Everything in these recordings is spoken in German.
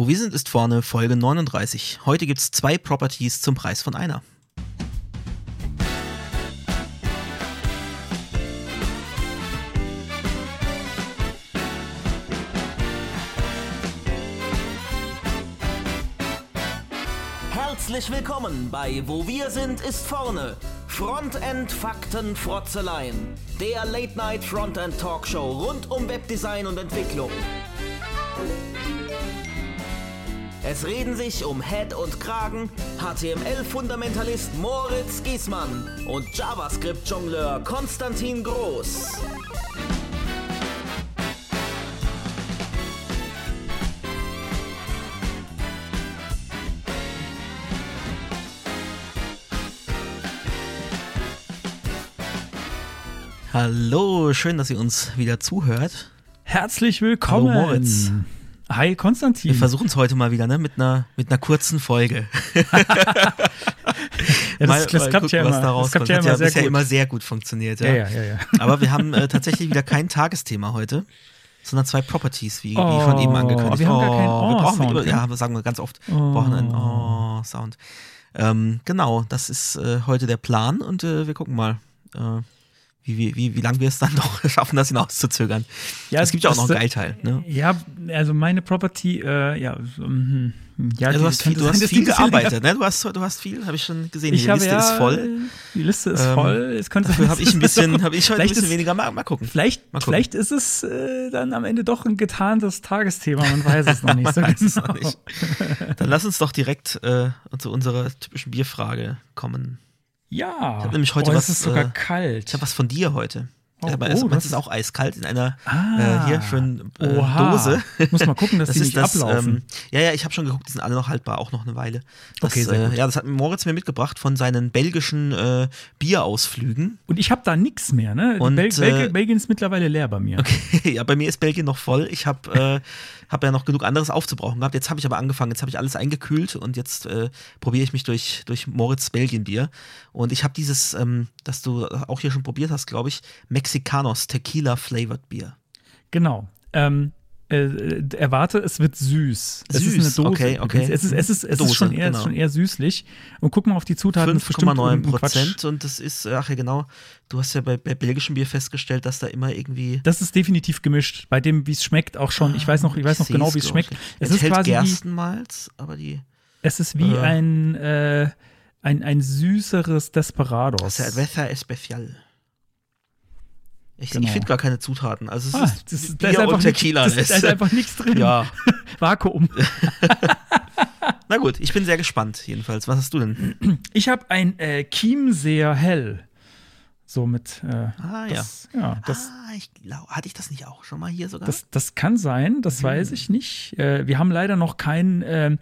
Wo wir sind, ist vorne Folge 39. Heute gibt es zwei Properties zum Preis von einer. Herzlich willkommen bei Wo wir sind, ist vorne. Frontend Fakten Frotzeleien. Der Late Night Frontend Talkshow rund um Webdesign und Entwicklung. Es reden sich um Head und Kragen HTML-Fundamentalist Moritz Giesmann und JavaScript-Jongleur Konstantin Groß. Hallo, schön, dass ihr uns wieder zuhört. Herzlich willkommen. Hallo Moritz. Hi Konstantin. Wir versuchen es heute mal wieder, ne? Mit einer, mit einer kurzen Folge. ja, das, mal, das mal klappt gucken, ja immer. da Das klappt ja Hat immer ja bisher gut. immer sehr gut funktioniert, ja. ja, ja, ja, ja. Aber wir haben äh, tatsächlich wieder kein Tagesthema heute, sondern zwei Properties, wie, wie Oh, schon eben angekündigt. wir haben gar keinen wir brauchen, Oh-Sound, ja, ne? wir sagen wir ganz oft, wir brauchen einen Oh-Sound. Ähm, genau, das ist äh, heute der Plan und äh, wir gucken mal, äh, wie, wie, wie, lange wir es dann noch schaffen, das hinauszuzögern. Ja, es gibt ja auch noch einen Geilteil. Ne? Ja, also meine Property, äh, ja, so, hm, ja, Ja, du hast viel, du sein, hast viel gearbeitet, ne? Du hast, du hast viel, habe ich schon gesehen. Ich Die Liste ja, ist voll. Die Liste ist Ähm, voll. Es könnte Dafür habe ich ein bisschen, habe ich heute ein bisschen ist- weniger. Mal, mal gucken. Vielleicht, Mal gucken. vielleicht ist es äh, dann am Ende doch ein getarntes Tagesthema. Man weiß es noch nicht so genau. nicht. Dann lass uns doch direkt äh, zu unserer typischen Bierfrage kommen. Ja. Ich habe nämlich heute oh, was, Es ist sogar äh, kalt. Ich habe was von dir heute. Oh, aber oh, meins ist auch eiskalt in einer Ah. äh, hier schönen äh. Dose. Muss mal gucken, dass die nicht ablaufen. Ähm, ja, ja, ich habe schon geguckt, die sind alle noch haltbar, auch noch eine Weile. Das, Okay, sehr äh, gut. ja, das hat Moritz mir mitgebracht von seinen belgischen äh, Bierausflügen. Und ich habe da nichts mehr, ne? Und, Bel äh, Belgien, Belgien ist mittlerweile leer bei mir. Okay, ja, bei mir ist Belgien noch voll. Ich habe äh, hab ja noch genug anderes aufzubrauchen gehabt. Jetzt habe ich aber angefangen. Jetzt habe ich alles eingekühlt und jetzt äh, probiere ich mich durch, durch Moritz Belgien-Bier. Und ich habe dieses, ähm, das du auch hier schon probiert hast, glaube ich, Mexicanos Tequila Flavored Bier. Genau. Ähm, äh, erwarte, es wird süß. Es ist Süß, eine Dose. okay, okay. Es ist, es ist, es Dose, ist schon, eher, genau. schon eher süßlich. Und guck mal auf die Zutaten. das ist bestimmt 5,9 irgendein Quatsch. Prozent und das ist, ach ja genau, du hast ja bei, bei belgischem Bier festgestellt, dass da immer irgendwie Das ist definitiv gemischt. Bei dem, wie es schmeckt, auch schon. Ich weiß noch, ich weiß noch seh's, genau, wie es schmeckt. ich. Es ist quasi wie, Gerstenmalz, aber die es ist wie Äh. ein, äh, ein, ein süßeres Desperados. Cerveza Especial. Ich, Genau. ich finde gar keine Zutaten. Also es Ah, ist das, Bier da ist einfach und Tequila. Nichts, das, da ist einfach nichts drin. ja. Vakuum. Na gut, ich bin sehr gespannt jedenfalls. Was hast du denn? Ich habe ein äh, Chiemseer Hell. So mit. Äh, Ah ja. das, ja. Das, ah, ich glaube, hatte ich das nicht auch schon mal hier sogar? Das, das kann sein, das Mhm. weiß ich nicht. Äh, wir haben leider noch kein, ähm,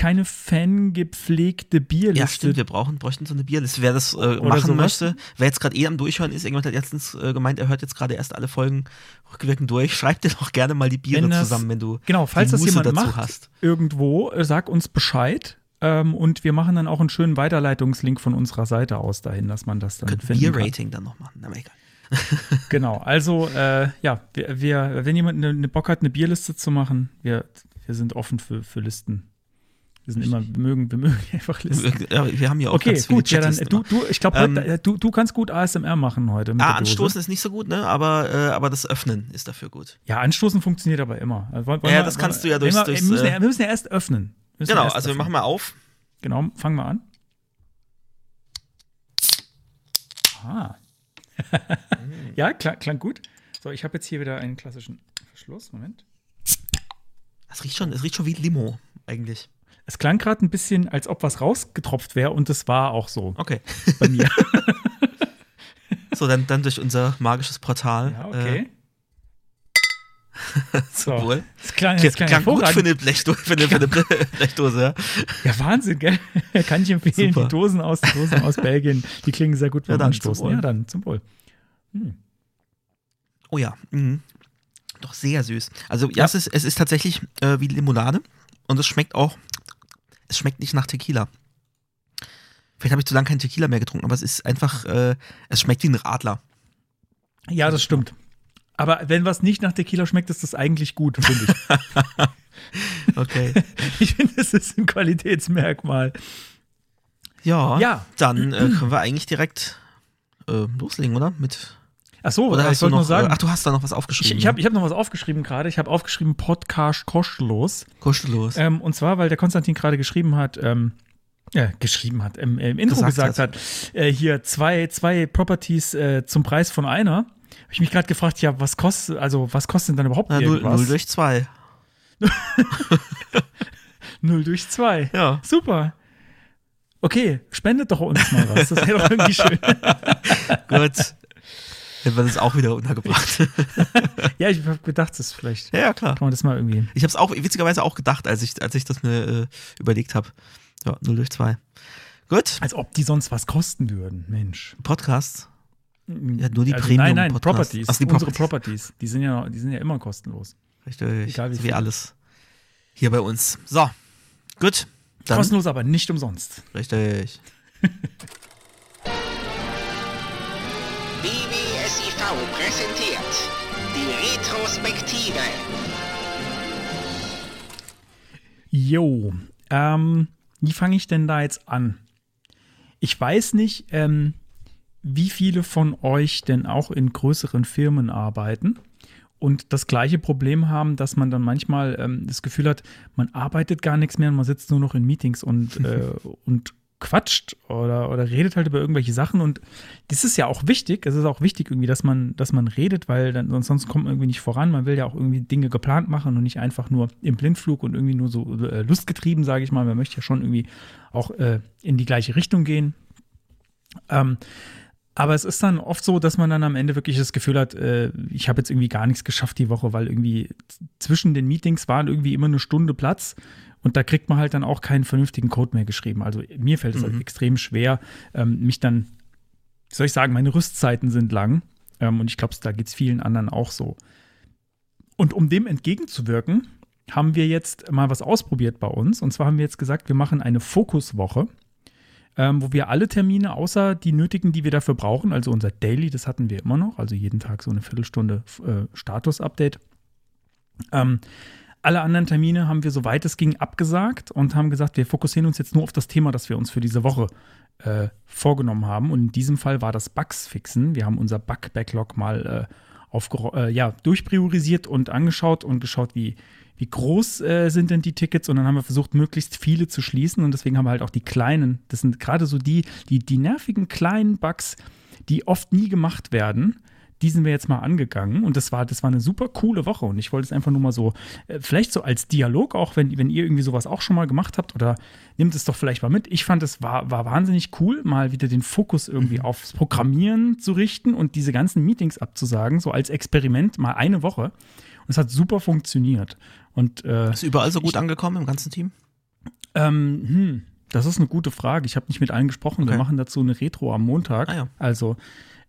keine fangepflegte Bierliste. ja, stimmt, wir brauchen, bräuchten so eine Bierliste. Wer das äh, machen sowas. möchte, wer jetzt gerade eh am Durchhören ist, irgendjemand hat letztens äh, gemeint, er hört jetzt gerade erst alle Folgen rückwirkend durch. Schreib dir doch gerne mal die Biere Wenn das- zusammen, wenn du Genau, falls das jemand dazu macht, hast. irgendwo, äh, sag uns Bescheid. Ähm, und wir machen dann auch einen schönen Weiterleitungslink von unserer Seite aus dahin, dass man das dann Könnten finden kann. Bier-Rating dann noch machen. Aber egal. Genau, also äh, ja, wir, wir, wenn jemand eine, eine Bock hat, eine Bierliste zu machen, wir, wir sind offen für, für Listen. Wir sind immer, wir mögen, wir mögen einfach Listen. Ja, wir haben ja auch Okay, ganz viele gut, ja, dann du, du, ich glaube, Ähm, du, du kannst gut ASMR machen heute. Ah, anstoßen ist nicht so gut, ne? Aber, äh, aber das Öffnen ist dafür gut. Ja, anstoßen funktioniert aber immer. Also, wollen- wollen Ja, wir- das wollen kannst wir- du ja durchs- wir, durchs, wir, müssen, äh, ja, wir müssen ja erst öffnen. Wir Genau, erst also wir öffnen. machen mal auf. Genau, fangen wir an. Ah. ja, klang, klang gut. So, ich habe jetzt hier wieder einen klassischen Verschluss. Moment. Es riecht schon, es riecht schon wie Limo, eigentlich. Es klang gerade ein bisschen, als ob was rausgetropft wäre und das war auch so Okay. bei mir. So, dann, dann durch unser magisches Portal. ja, okay. Äh, zum Wohl. Das klang, das klang, klang gut für eine, Blechdose, für eine, für eine Blechdose, ja. Ja, Wahnsinn, gell? Kann ich empfehlen. Super. Die Dosen aus, die Dosen aus Belgien, die klingen sehr gut Ja, beim dann zum Anstoßen. Ja, dann zum Wohl. Oh ja. Mhm. Doch sehr süß. Also, ja, Ja. Es, ist, es ist tatsächlich äh, wie Limonade. Und es schmeckt auch, es schmeckt nicht nach Tequila. Vielleicht habe ich zu lange keinen Tequila mehr getrunken, aber es ist einfach, äh, es schmeckt wie ein Radler. Ja, das stimmt. Aber wenn was nicht nach Tequila schmeckt, ist das eigentlich gut, finde ich. okay. Ich finde, das ist ein Qualitätsmerkmal. Ja, ja. dann äh, können wir eigentlich direkt äh, loslegen, oder? Mit Ach so, oder ich hast du noch, sagen. Ach, du hast da noch was aufgeschrieben. Ich, ich habe ich hab noch was aufgeschrieben gerade. Ich habe aufgeschrieben Podcast kostenlos. Kostenlos. Ähm, und zwar, weil der Konstantin gerade geschrieben hat, ähm, ja, geschrieben hat, im, im Intro gesagt, gesagt hat, äh, hier zwei, zwei Properties äh, zum Preis von einer. Habe ich mich gerade gefragt, ja, was kostet, also was kostet denn dann überhaupt Na, irgendwas? 0 durch 2. 0 durch 2. Ja. Super. Okay, spendet doch uns mal was. Das wäre doch irgendwie schön. Gut. Hätten wir das auch wieder untergebracht. ja, ich habe gedacht, das ist vielleicht. Ja, klar. Kann man das mal irgendwie. Ich habe es auch witzigerweise auch gedacht, als ich, als ich das mir äh, überlegt habe. Ja, 0 durch 2. Gut. Als ob die sonst was kosten würden, Mensch. Podcasts? Ja, nur die also, Premium Nein, nein, Podcasts. Properties. Ach, die unsere Properties. Properties. Die sind ja, die sind ja immer kostenlos. Richtig. Egal wie so wie alles. Hier bei uns. So. Gut. Dann. Kostenlos, aber nicht umsonst. Richtig. Präsentiert die Retrospektive. Jo, ähm, wie fange ich denn da jetzt an? Ich weiß nicht, ähm, wie viele von euch denn auch in größeren Firmen arbeiten und das gleiche Problem haben, dass man dann manchmal ähm, das Gefühl hat, man arbeitet gar nichts mehr und man sitzt nur noch in Meetings und, äh, und quatscht oder, oder redet halt über irgendwelche Sachen. Und das ist ja auch wichtig, es ist auch wichtig irgendwie, dass man, dass man redet, weil dann, sonst, kommt man irgendwie nicht voran, man will ja auch irgendwie Dinge geplant machen und nicht einfach nur im Blindflug und irgendwie nur so äh, lustgetrieben, sage ich mal, man möchte ja schon irgendwie auch äh, in die gleiche Richtung gehen. Ähm, aber es ist dann oft so, dass man dann am Ende wirklich das Gefühl hat, äh, ich habe jetzt irgendwie gar nichts geschafft die Woche, weil irgendwie zwischen den Meetings waren irgendwie immer eine Stunde Platz und da kriegt man halt dann auch keinen vernünftigen Code mehr geschrieben. Also mir fällt es Mhm. halt extrem schwer, ähm, mich dann, wie soll ich sagen, meine Rüstzeiten sind lang ähm, und ich glaube, da geht es vielen anderen auch so. Und um dem entgegenzuwirken, haben wir jetzt mal was ausprobiert bei uns. Und zwar haben wir jetzt gesagt, wir machen eine Fokuswoche ähm, wo wir alle Termine, außer die nötigen, die wir dafür brauchen, also unser Daily, das hatten wir immer noch, also jeden Tag so eine Viertelstunde äh, Status-Update. Ähm, alle anderen Termine haben wir, soweit es ging, abgesagt und haben gesagt, wir fokussieren uns jetzt nur auf das Thema, das wir uns für diese Woche äh, vorgenommen haben. Und in diesem Fall war das Bugs fixen. Wir haben unser Bug-Backlog mal äh, äh, ja, durchpriorisiert und angeschaut und geschaut, wie, wie groß äh, sind denn die Tickets und dann haben wir versucht, möglichst viele zu schließen und deswegen haben wir halt auch die kleinen, das sind gerade so die, die, die nervigen kleinen Bugs, die oft nie gemacht werden. Die sind wir jetzt mal angegangen und das war, das war eine super coole Woche und ich wollte es einfach nur mal so, äh, vielleicht so als Dialog auch, wenn, wenn ihr irgendwie sowas auch schon mal gemacht habt oder nehmt es doch vielleicht mal mit. Ich fand, es war, war wahnsinnig cool, mal wieder den Fokus irgendwie aufs Programmieren zu richten und diese ganzen Meetings abzusagen, so als Experiment mal eine Woche. Und es hat super funktioniert. Und äh, Ist überall so gut angekommen im ganzen Team? ähm, hm, das ist eine gute Frage. Ich habe nicht mit allen gesprochen. Wir Okay. machen dazu eine Retro am Montag. Ah ja. Also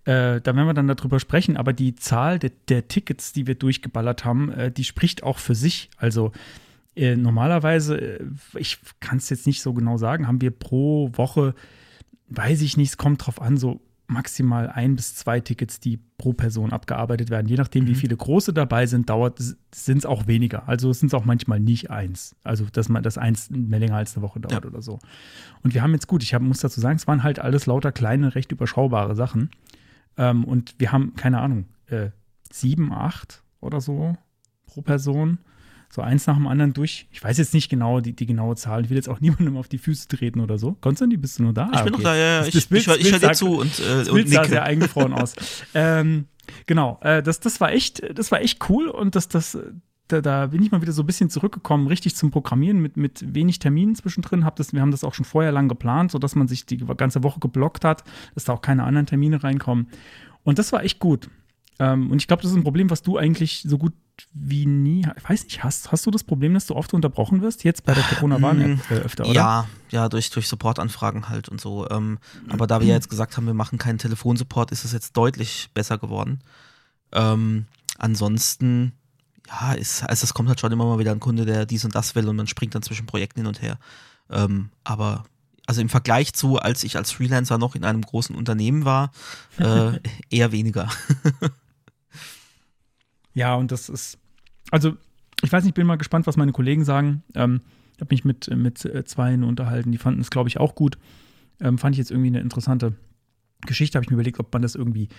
äh, da werden wir dann darüber sprechen. Aber die Zahl der, der Tickets, die wir durchgeballert haben, äh, die spricht auch für sich. Also äh, normalerweise, äh, ich kann es jetzt nicht so genau sagen, haben wir pro Woche, weiß ich nicht, es kommt drauf an, so maximal ein bis zwei Tickets, die pro Person abgearbeitet werden. Je nachdem, wie viele große dabei sind, dauert sind es auch weniger. Also sind es auch manchmal nicht eins. Also dass man das eins mehr länger als eine Woche dauert Ja. oder so. Und wir haben jetzt gut, ich hab, muss dazu sagen, es waren halt alles lauter kleine, recht überschaubare Sachen. Ähm, und wir haben, keine Ahnung, äh, sieben, acht oder so pro Person. So eins nach dem anderen durch. Ich weiß jetzt nicht genau die, die genaue Zahl. Ich will jetzt auch niemandem auf die Füße treten oder so. Konstantin, bist du nur da? Ich Ah, bin okay. noch da, ja, ja. Das- Ich, das Bild- ich, ich das höre dir zu und, äh, das und Bild sah nicke. sehr eingefroren aus. ähm, genau, äh, das, das war echt, das war echt cool und das, das, da, da bin ich mal wieder so ein bisschen zurückgekommen, richtig zum Programmieren mit, mit wenig Terminen zwischendrin. Hab das, wir haben das auch schon vorher lang geplant, sodass man sich die ganze Woche geblockt hat, dass da auch keine anderen Termine reinkommen. Und das war echt gut. Ähm, und ich glaube, das ist ein Problem, was du eigentlich so gut wie nie, ich weiß nicht, hast, hast du das Problem, dass du oft unterbrochen wirst? Jetzt bei der Corona-Warn-App äh, öfter, oder? Ja, ja, durch, durch Supportanfragen halt und so. Ähm, aber da wir ja jetzt gesagt haben, wir machen keinen Telefonsupport, ist es jetzt deutlich besser geworden. Ähm, ansonsten, ja, ist, also es kommt halt schon immer mal wieder ein Kunde, der dies und das will und man springt dann zwischen Projekten hin und her. Ähm, aber also im Vergleich zu, als ich als Freelancer noch in einem großen Unternehmen war, äh, eher weniger. Ja, und das ist, also ich weiß nicht, bin mal gespannt, was meine Kollegen sagen. Ähm, ich habe mich mit, mit äh, Zweien unterhalten, die fanden es, glaube ich, auch gut. Ähm, fand ich jetzt irgendwie eine interessante Geschichte. Habe ich mir überlegt, ob man das irgendwie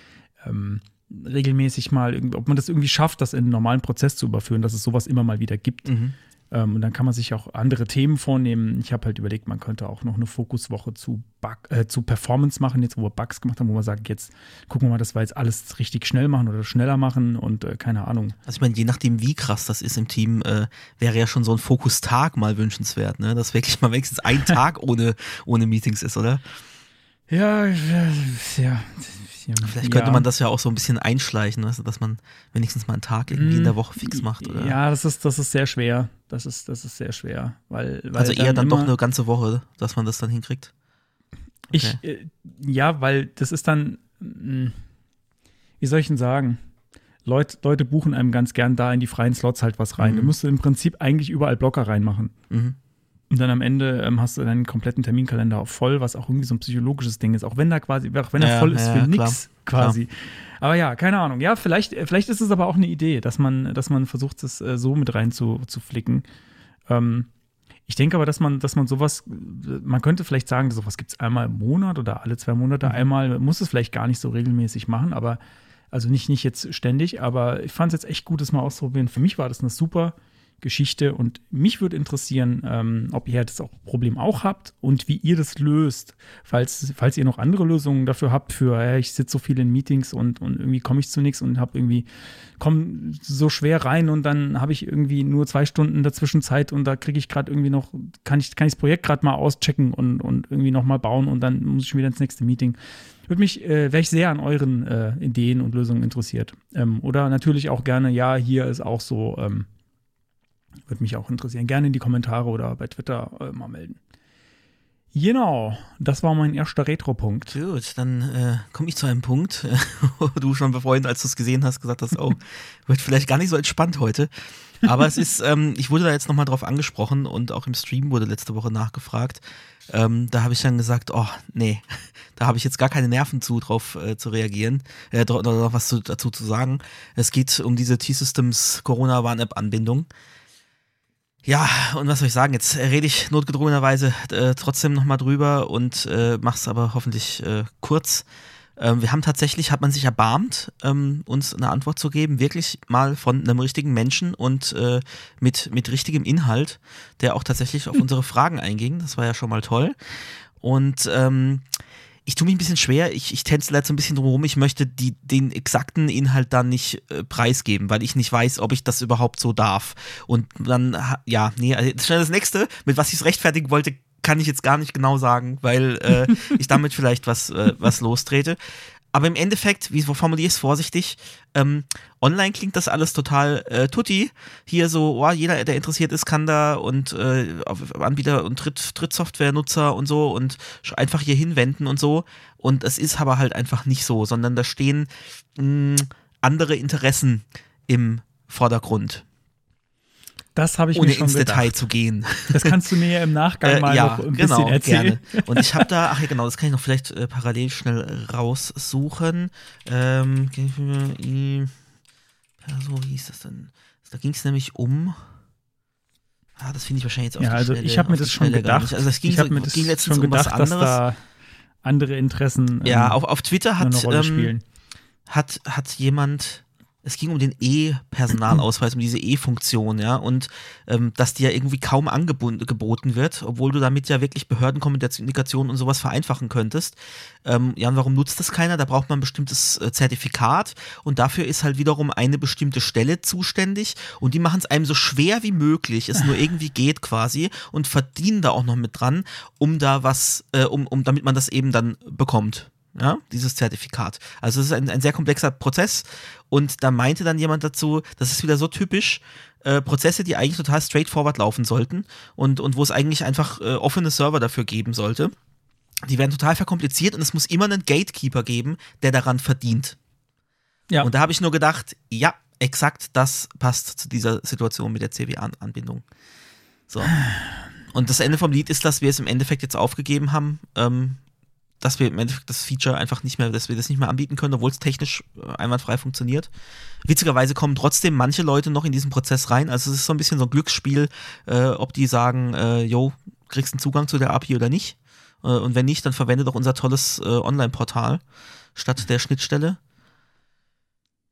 ähm, regelmäßig mal, ob man das irgendwie schafft, das in einen normalen Prozess zu überführen, dass es sowas immer mal wieder gibt. Mhm. Ähm, und dann kann man sich auch andere Themen vornehmen. Ich habe halt überlegt, man könnte auch noch eine Fokuswoche zu, Bug, äh, zu Performance machen, jetzt wo wir Bugs gemacht haben, wo man sagt, jetzt gucken wir mal, dass wir jetzt alles richtig schnell machen oder schneller machen und äh, keine Ahnung. Also ich meine, je nachdem, wie krass das ist im Team, äh, wäre ja schon so ein Fokustag mal wünschenswert, ne? Dass wirklich mal wenigstens ein Tag ohne, ohne Meetings ist, oder? Ja, ja. Vielleicht könnte ja. man das ja auch so ein bisschen einschleichen, weißt du, dass man wenigstens mal einen Tag irgendwie in der Woche fix macht. Oder? Ja, das ist, das ist sehr schwer. Das ist, das ist sehr schwer. Weil, weil also eher dann, dann doch eine ganze Woche, dass man das dann hinkriegt. Okay. Ich, äh, ja, weil das ist dann, mh, hm, wie soll ich denn sagen? Leute, Leute buchen einem ganz gern da in die freien Slots halt was rein. Mhm. Du musst im Prinzip eigentlich überall Blocker reinmachen. Mhm. Und dann am Ende ähm, hast du deinen kompletten Terminkalender voll, was auch irgendwie so ein psychologisches Ding ist. Auch wenn da quasi, auch wenn er ja, voll ist ja, für nichts quasi. Klar. Aber ja, keine Ahnung. Ja, vielleicht, vielleicht ist es aber auch eine Idee, dass man, dass man versucht, das äh, so mit rein zu, zu flicken. Ähm, ich denke aber, dass man, dass man sowas, man könnte vielleicht sagen, sowas gibt es einmal im Monat oder alle zwei Monate mhm. einmal, muss es vielleicht gar nicht so regelmäßig machen, aber also nicht, nicht jetzt ständig, aber ich fand es jetzt echt gut, das mal auszuprobieren. Für mich war das eine super Geschichte. Und mich würde interessieren, ähm, ob ihr das auch Problem auch habt und wie ihr das löst. Falls, falls ihr noch andere Lösungen dafür habt, für äh, ich sitze so viel in Meetings und, und irgendwie komme ich zu nichts und habe irgendwie, komme so schwer rein und dann habe ich irgendwie nur zwei Stunden dazwischen Zeit und da kriege ich gerade irgendwie noch, kann ich, kann ich das Projekt gerade mal auschecken und, und irgendwie nochmal bauen und dann muss ich schon wieder ins nächste Meeting. Würde mich, äh, wäre ich sehr an euren äh, Ideen und Lösungen interessiert. Ähm, oder natürlich auch gerne, ja, hier ist auch so, ähm, würde mich auch interessieren. Gerne in die Kommentare oder bei Twitter äh, mal melden. Genau, das war mein erster Retro-Punkt. Gut, dann äh, komme ich zu einem Punkt, wo du schon befreundet, als du es gesehen hast, gesagt hast, oh, wird vielleicht gar nicht so entspannt heute. Aber es ist, ähm, ich wurde da jetzt nochmal drauf angesprochen und auch im Stream wurde letzte Woche nachgefragt. Ähm, da habe ich dann gesagt, oh, nee, da habe ich jetzt gar keine Nerven zu, drauf äh, zu reagieren, äh, oder noch was zu, dazu zu sagen. Es geht um diese T-Systems Corona-Warn-App-Anbindung. Ja, und was soll ich sagen? Jetzt rede ich notgedrungenerweise äh, trotzdem nochmal drüber und äh, mach's aber hoffentlich äh, kurz. Ähm, wir haben tatsächlich, hat man sich erbarmt, ähm, uns eine Antwort zu geben, wirklich mal von einem richtigen Menschen und äh, mit, mit richtigem Inhalt, der auch tatsächlich auf unsere Fragen einging. Das war ja schon mal toll. Und ähm, ich tue mich ein bisschen schwer, ich, ich tänzle jetzt so ein bisschen drumherum, ich möchte die, den exakten Inhalt dann nicht äh, preisgeben, weil ich nicht weiß, ob ich das überhaupt so darf. Und dann, ja, nee, also schnell das nächste, mit was ich es rechtfertigen wollte, kann ich jetzt gar nicht genau sagen, weil äh, ich damit vielleicht was, äh, was lostrete. Aber im Endeffekt, wie es vorsichtig, ähm, online klingt das alles total äh, tutti. Hier so, oh, jeder, der interessiert ist, kann da und äh, Anbieter und Tritt, Trittsoftware-Nutzer und so und einfach hier hinwenden und so. Und es ist aber halt einfach nicht so, sondern da stehen mh, andere Interessen im Vordergrund. Das habe ich Ohne mir schon ins gedacht. Detail zu gehen. Das kannst du mir ja im Nachgang äh, mal ja, noch ein genau, bisschen erzählen. Gerne. Und ich habe da, ach ja genau, das kann ich noch vielleicht äh, parallel schnell raussuchen. Ähm, so, wie hieß das denn? Da ging es nämlich um. Ah, das finde ich wahrscheinlich jetzt auf Ja, also Schnelle, ich habe mir das schon gedacht. Also es ging, ich so, mir das schon gedacht, um dass da andere Interessen. Ähm, ja, auf, auf Twitter hat, ähm, hat, hat jemand es ging um den E-Personalausweis, um diese E-Funktion, ja, und ähm, dass die ja irgendwie kaum angeboten wird, obwohl du damit ja wirklich Behördenkommunikation und sowas vereinfachen könntest. Ähm, ja, und warum nutzt das keiner? Da braucht man ein bestimmtes äh, Zertifikat und dafür ist halt wiederum eine bestimmte Stelle zuständig und die machen es einem so schwer wie möglich, es nur irgendwie geht quasi und verdienen da auch noch mit dran, um da was, äh, um, um damit man das eben dann bekommt ja, dieses Zertifikat. Also es ist ein, ein sehr komplexer Prozess und da meinte dann jemand dazu, das ist wieder so typisch, äh, Prozesse, die eigentlich total straightforward laufen sollten und, und wo es eigentlich einfach äh, offene Server dafür geben sollte, die werden total verkompliziert und es muss immer einen Gatekeeper geben, der daran verdient. Ja. Und da habe ich nur gedacht, ja, exakt das passt zu dieser Situation mit der CW-Anbindung. So. Und das Ende vom Lied ist, dass wir es im Endeffekt jetzt aufgegeben haben, ähm, dass wir im Endeffekt das Feature einfach nicht mehr, dass wir das nicht mehr anbieten können, obwohl es technisch äh, einwandfrei funktioniert. Witzigerweise kommen trotzdem manche Leute noch in diesen Prozess rein. Also es ist so ein bisschen so ein Glücksspiel, äh, ob die sagen, äh, yo, kriegst einen Zugang zu der API oder nicht. Äh, und wenn nicht, dann verwende doch unser tolles äh, Online-Portal statt der Schnittstelle.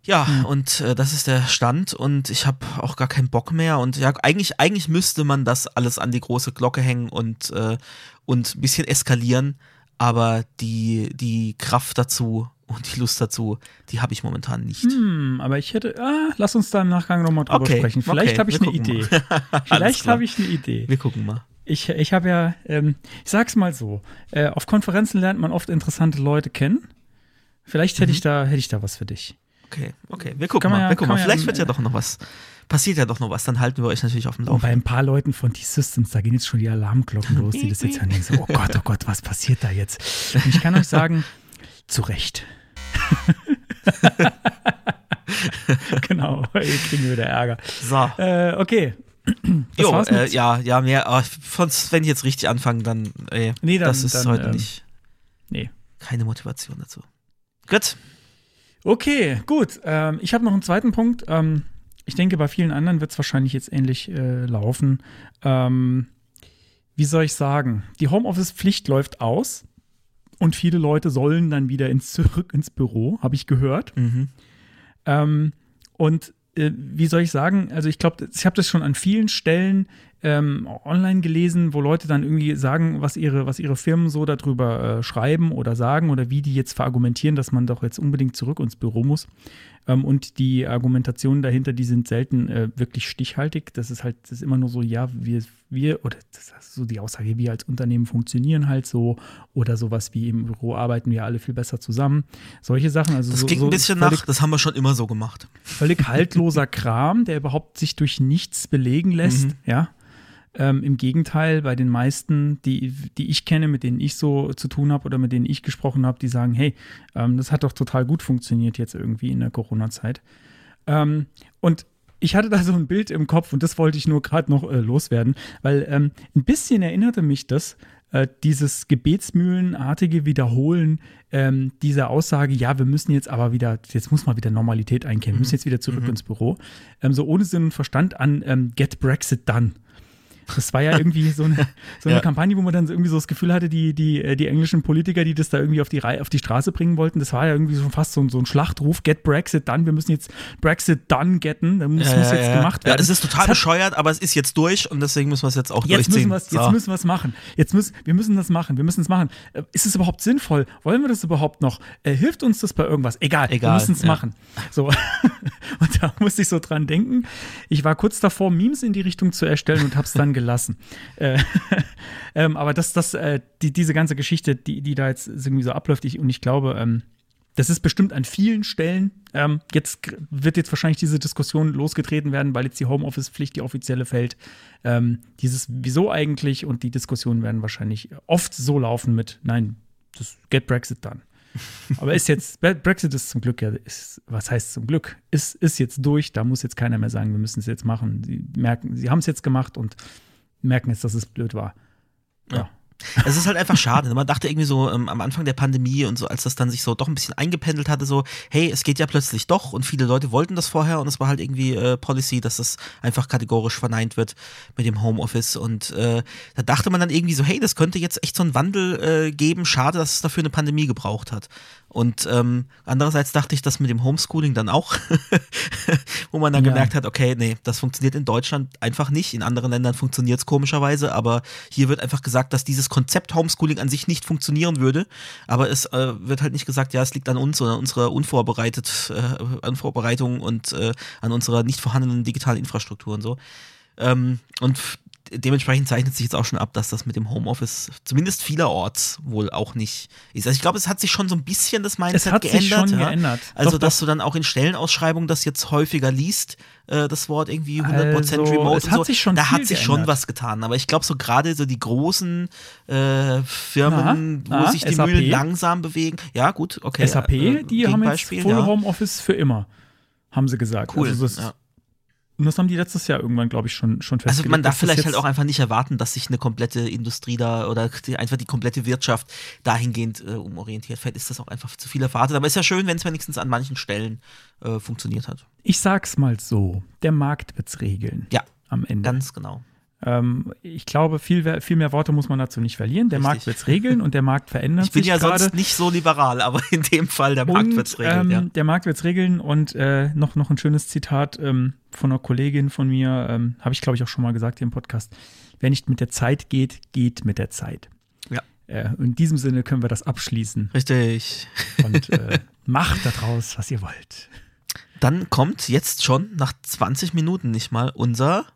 Ja, Hm. und äh, das ist der Stand und ich habe auch gar keinen Bock mehr und ja, eigentlich, eigentlich müsste man das alles an die große Glocke hängen und, äh, und ein bisschen eskalieren, aber die, die Kraft dazu und die Lust dazu, die habe ich momentan nicht. Hm, aber ich hätte, ah, lass uns da im Nachgang nochmal drüber Okay, sprechen. Vielleicht okay, habe ich eine Idee. Vielleicht habe ich eine Idee. Wir gucken mal. Ich, ich habe ja, ähm, ich sag's mal so, äh, auf Konferenzen lernt man oft interessante Leute kennen. Vielleicht hätte ich da, hätte ich da was für dich. Okay, okay, wir gucken mal. ja- wir gucken mal. ja Vielleicht wird ja doch noch was. Passiert ja doch noch was, dann halten wir euch natürlich auf dem Und bei Laufenden. ein paar Leuten von T-Systems, da gehen jetzt schon die Alarmglocken los, die das jetzt hören. So, oh Gott, oh Gott, was passiert da jetzt? Und ich kann euch sagen, zu Recht. genau, hier kriegen wir wieder Ärger. So. Äh, okay. Das Jo, war's äh, ja, ja, mehr. Aber wenn ich jetzt richtig anfange, dann, ey, Nee, dann- das ist dann, heute ähm, nicht. nee. Keine Motivation dazu. Gut. Okay, gut. Ähm, ich habe noch einen zweiten Punkt. Ähm, ich denke, bei vielen anderen wird es wahrscheinlich jetzt ähnlich äh, laufen. Ähm, wie soll ich sagen? Die Homeoffice-Pflicht läuft aus und viele Leute sollen dann wieder ins, zurück ins Büro, habe ich gehört. Mhm. Ähm, und äh, wie soll ich sagen? Also ich glaube, ich habe das schon an vielen Stellen ähm, online gelesen, wo Leute dann irgendwie sagen, was ihre, was ihre Firmen so darüber äh, schreiben oder sagen oder wie die jetzt verargumentieren, dass man doch jetzt unbedingt zurück ins Büro muss. Ähm, und die Argumentationen dahinter, die sind selten äh, wirklich stichhaltig. Das ist halt, das ist immer nur so, ja, wir, wir, oder das ist so die Aussage, wir als Unternehmen funktionieren halt so, oder sowas wie im Büro arbeiten wir alle viel besser zusammen. Solche Sachen. Also Das so, klingt so ein bisschen nach, das haben wir schon immer so gemacht. völlig haltloser Kram, der überhaupt sich durch nichts belegen lässt. Mhm. Ja. Ähm, Im Gegenteil, bei den meisten, die, die ich kenne, mit denen ich so zu tun habe oder mit denen ich gesprochen habe, die sagen, hey, ähm, das hat doch total gut funktioniert jetzt irgendwie in der Corona-Zeit. Ähm, und ich hatte da so ein Bild im Kopf und das wollte ich nur gerade noch äh, loswerden, weil ähm, ein bisschen erinnerte mich das, äh, dieses gebetsmühlenartige Wiederholen ähm, dieser Aussage, ja, wir müssen jetzt aber wieder, jetzt muss mal wieder Normalität einkehren, wir müssen jetzt wieder zurück ins Büro, ähm, so ohne Sinn und Verstand an ähm, Get Brexit Done. Das war ja irgendwie so eine, so eine Ja. Kampagne, wo man dann so irgendwie so das Gefühl hatte, die, die, äh, die englischen Politiker, die das da irgendwie auf die, Reihe, auf die Straße bringen wollten, das war ja irgendwie schon fast so, ein- so ein Schlachtruf, get Brexit done, wir müssen jetzt Brexit done getten, das muss, muss jetzt gemacht werden. Ja, es ist total Das bescheuert, aber es ist jetzt durch und deswegen müssen wir es jetzt auch Jetzt durchziehen. müssen, jetzt So. müssen wir es machen. Jetzt müssen, wir müssen das machen. Wir müssen es machen. Äh, Ist es überhaupt sinnvoll? Wollen wir das überhaupt noch? Äh, hilft uns das bei irgendwas? Egal, wir Egal, müssen es ja. machen. So. und da musste ich so dran denken. Ich war kurz davor, Memes in die Richtung zu erstellen und habe es dann gelassen. Äh, ähm, aber das, das, äh, die, diese ganze Geschichte, die, die da jetzt irgendwie so abläuft, ich, und ich glaube, ähm, das ist bestimmt an vielen Stellen. Ähm, jetzt wird jetzt wahrscheinlich diese Diskussion losgetreten werden, weil jetzt die Homeoffice-Pflicht, die offizielle fällt. Ähm, dieses Wieso eigentlich und die Diskussionen werden wahrscheinlich oft so laufen mit Nein, das get Brexit done. Aber ist jetzt, Bre- Brexit ist zum Glück ja, ist, was heißt zum Glück? Ist, ist jetzt durch, da muss jetzt keiner mehr sagen, wir müssen es jetzt machen. Sie merken, sie haben es jetzt gemacht und merken jetzt, dass es blöd war. Ja. Es ist halt einfach schade. ne? Man dachte irgendwie so ähm, am Anfang der Pandemie und so, als das dann sich so doch ein bisschen eingependelt hatte, so, hey, es geht ja plötzlich doch und viele Leute wollten das vorher und es war halt irgendwie äh, Policy, dass das einfach kategorisch verneint wird mit dem Homeoffice und äh, da dachte man dann irgendwie so, hey, das könnte jetzt echt so einen Wandel äh, geben. Schade, dass es dafür eine Pandemie gebraucht hat. Und ähm, andererseits dachte ich, das mit dem Homeschooling dann auch, wo man dann Ja. gemerkt hat, okay, nee, das funktioniert in Deutschland einfach nicht. In anderen Ländern funktioniert es komischerweise, aber hier wird einfach gesagt, dass dieses Konzept Homeschooling an sich nicht funktionieren würde. Aber es äh, wird halt nicht gesagt, ja, es liegt an uns oder an unserer unvorbereitet, äh, Unvorbereitung und äh, an unserer nicht vorhandenen digitalen Infrastruktur und so. Ähm, und dementsprechend zeichnet sich jetzt auch schon ab, dass das mit dem Homeoffice zumindest vielerorts wohl auch nicht ist. Also ich glaube, es hat sich schon so ein bisschen das Mindset Es hat geändert. sich schon ja? geändert. Also, Doch, dass doch. du dann auch in Stellenausschreibungen das jetzt häufiger liest, äh, das Wort irgendwie 100% Also, remote es hat so. sich schon da hat sich schon geändert. was getan. Aber ich glaube, so gerade so die großen äh, Firmen, Na, wo na, sich die SAP? Mühlen langsam bewegen. Ja, gut, okay. SAP, äh, die haben jetzt Full ja. Homeoffice für immer, haben sie gesagt. Cool. Also das, ja. Und das haben die letztes Jahr irgendwann, glaube ich, schon, schon Also festgelegt. man darf vielleicht halt auch einfach nicht erwarten, dass sich eine komplette Industrie da oder die, einfach die komplette Wirtschaft dahingehend äh, umorientiert. Vielleicht ist das auch einfach zu viel erwartet. Aber ist ja schön, wenn es wenigstens an manchen Stellen äh, funktioniert hat. Ich sag's mal so: Der Markt wird's regeln. Ja, Am Ende. ganz genau. Ähm, ich glaube, viel, viel mehr Worte muss man dazu nicht verlieren. Der Richtig. Markt wird's regeln und der Markt verändert Ich bin sich ja gerade. sonst nicht so liberal, aber in dem Fall, der Markt und, wird's regeln. ähm, ja. Der Markt wird's regeln und äh, noch, noch ein schönes Zitat ähm, von einer Kollegin von mir, ähm, habe ich glaube ich auch schon mal gesagt hier im Podcast. Wer nicht mit der Zeit geht, geht mit der Zeit. Ja. Äh, in diesem Sinne können wir das abschließen Richtig. und äh, macht daraus, was ihr wollt. Dann kommt jetzt schon nach 20 Minuten nicht mal unser.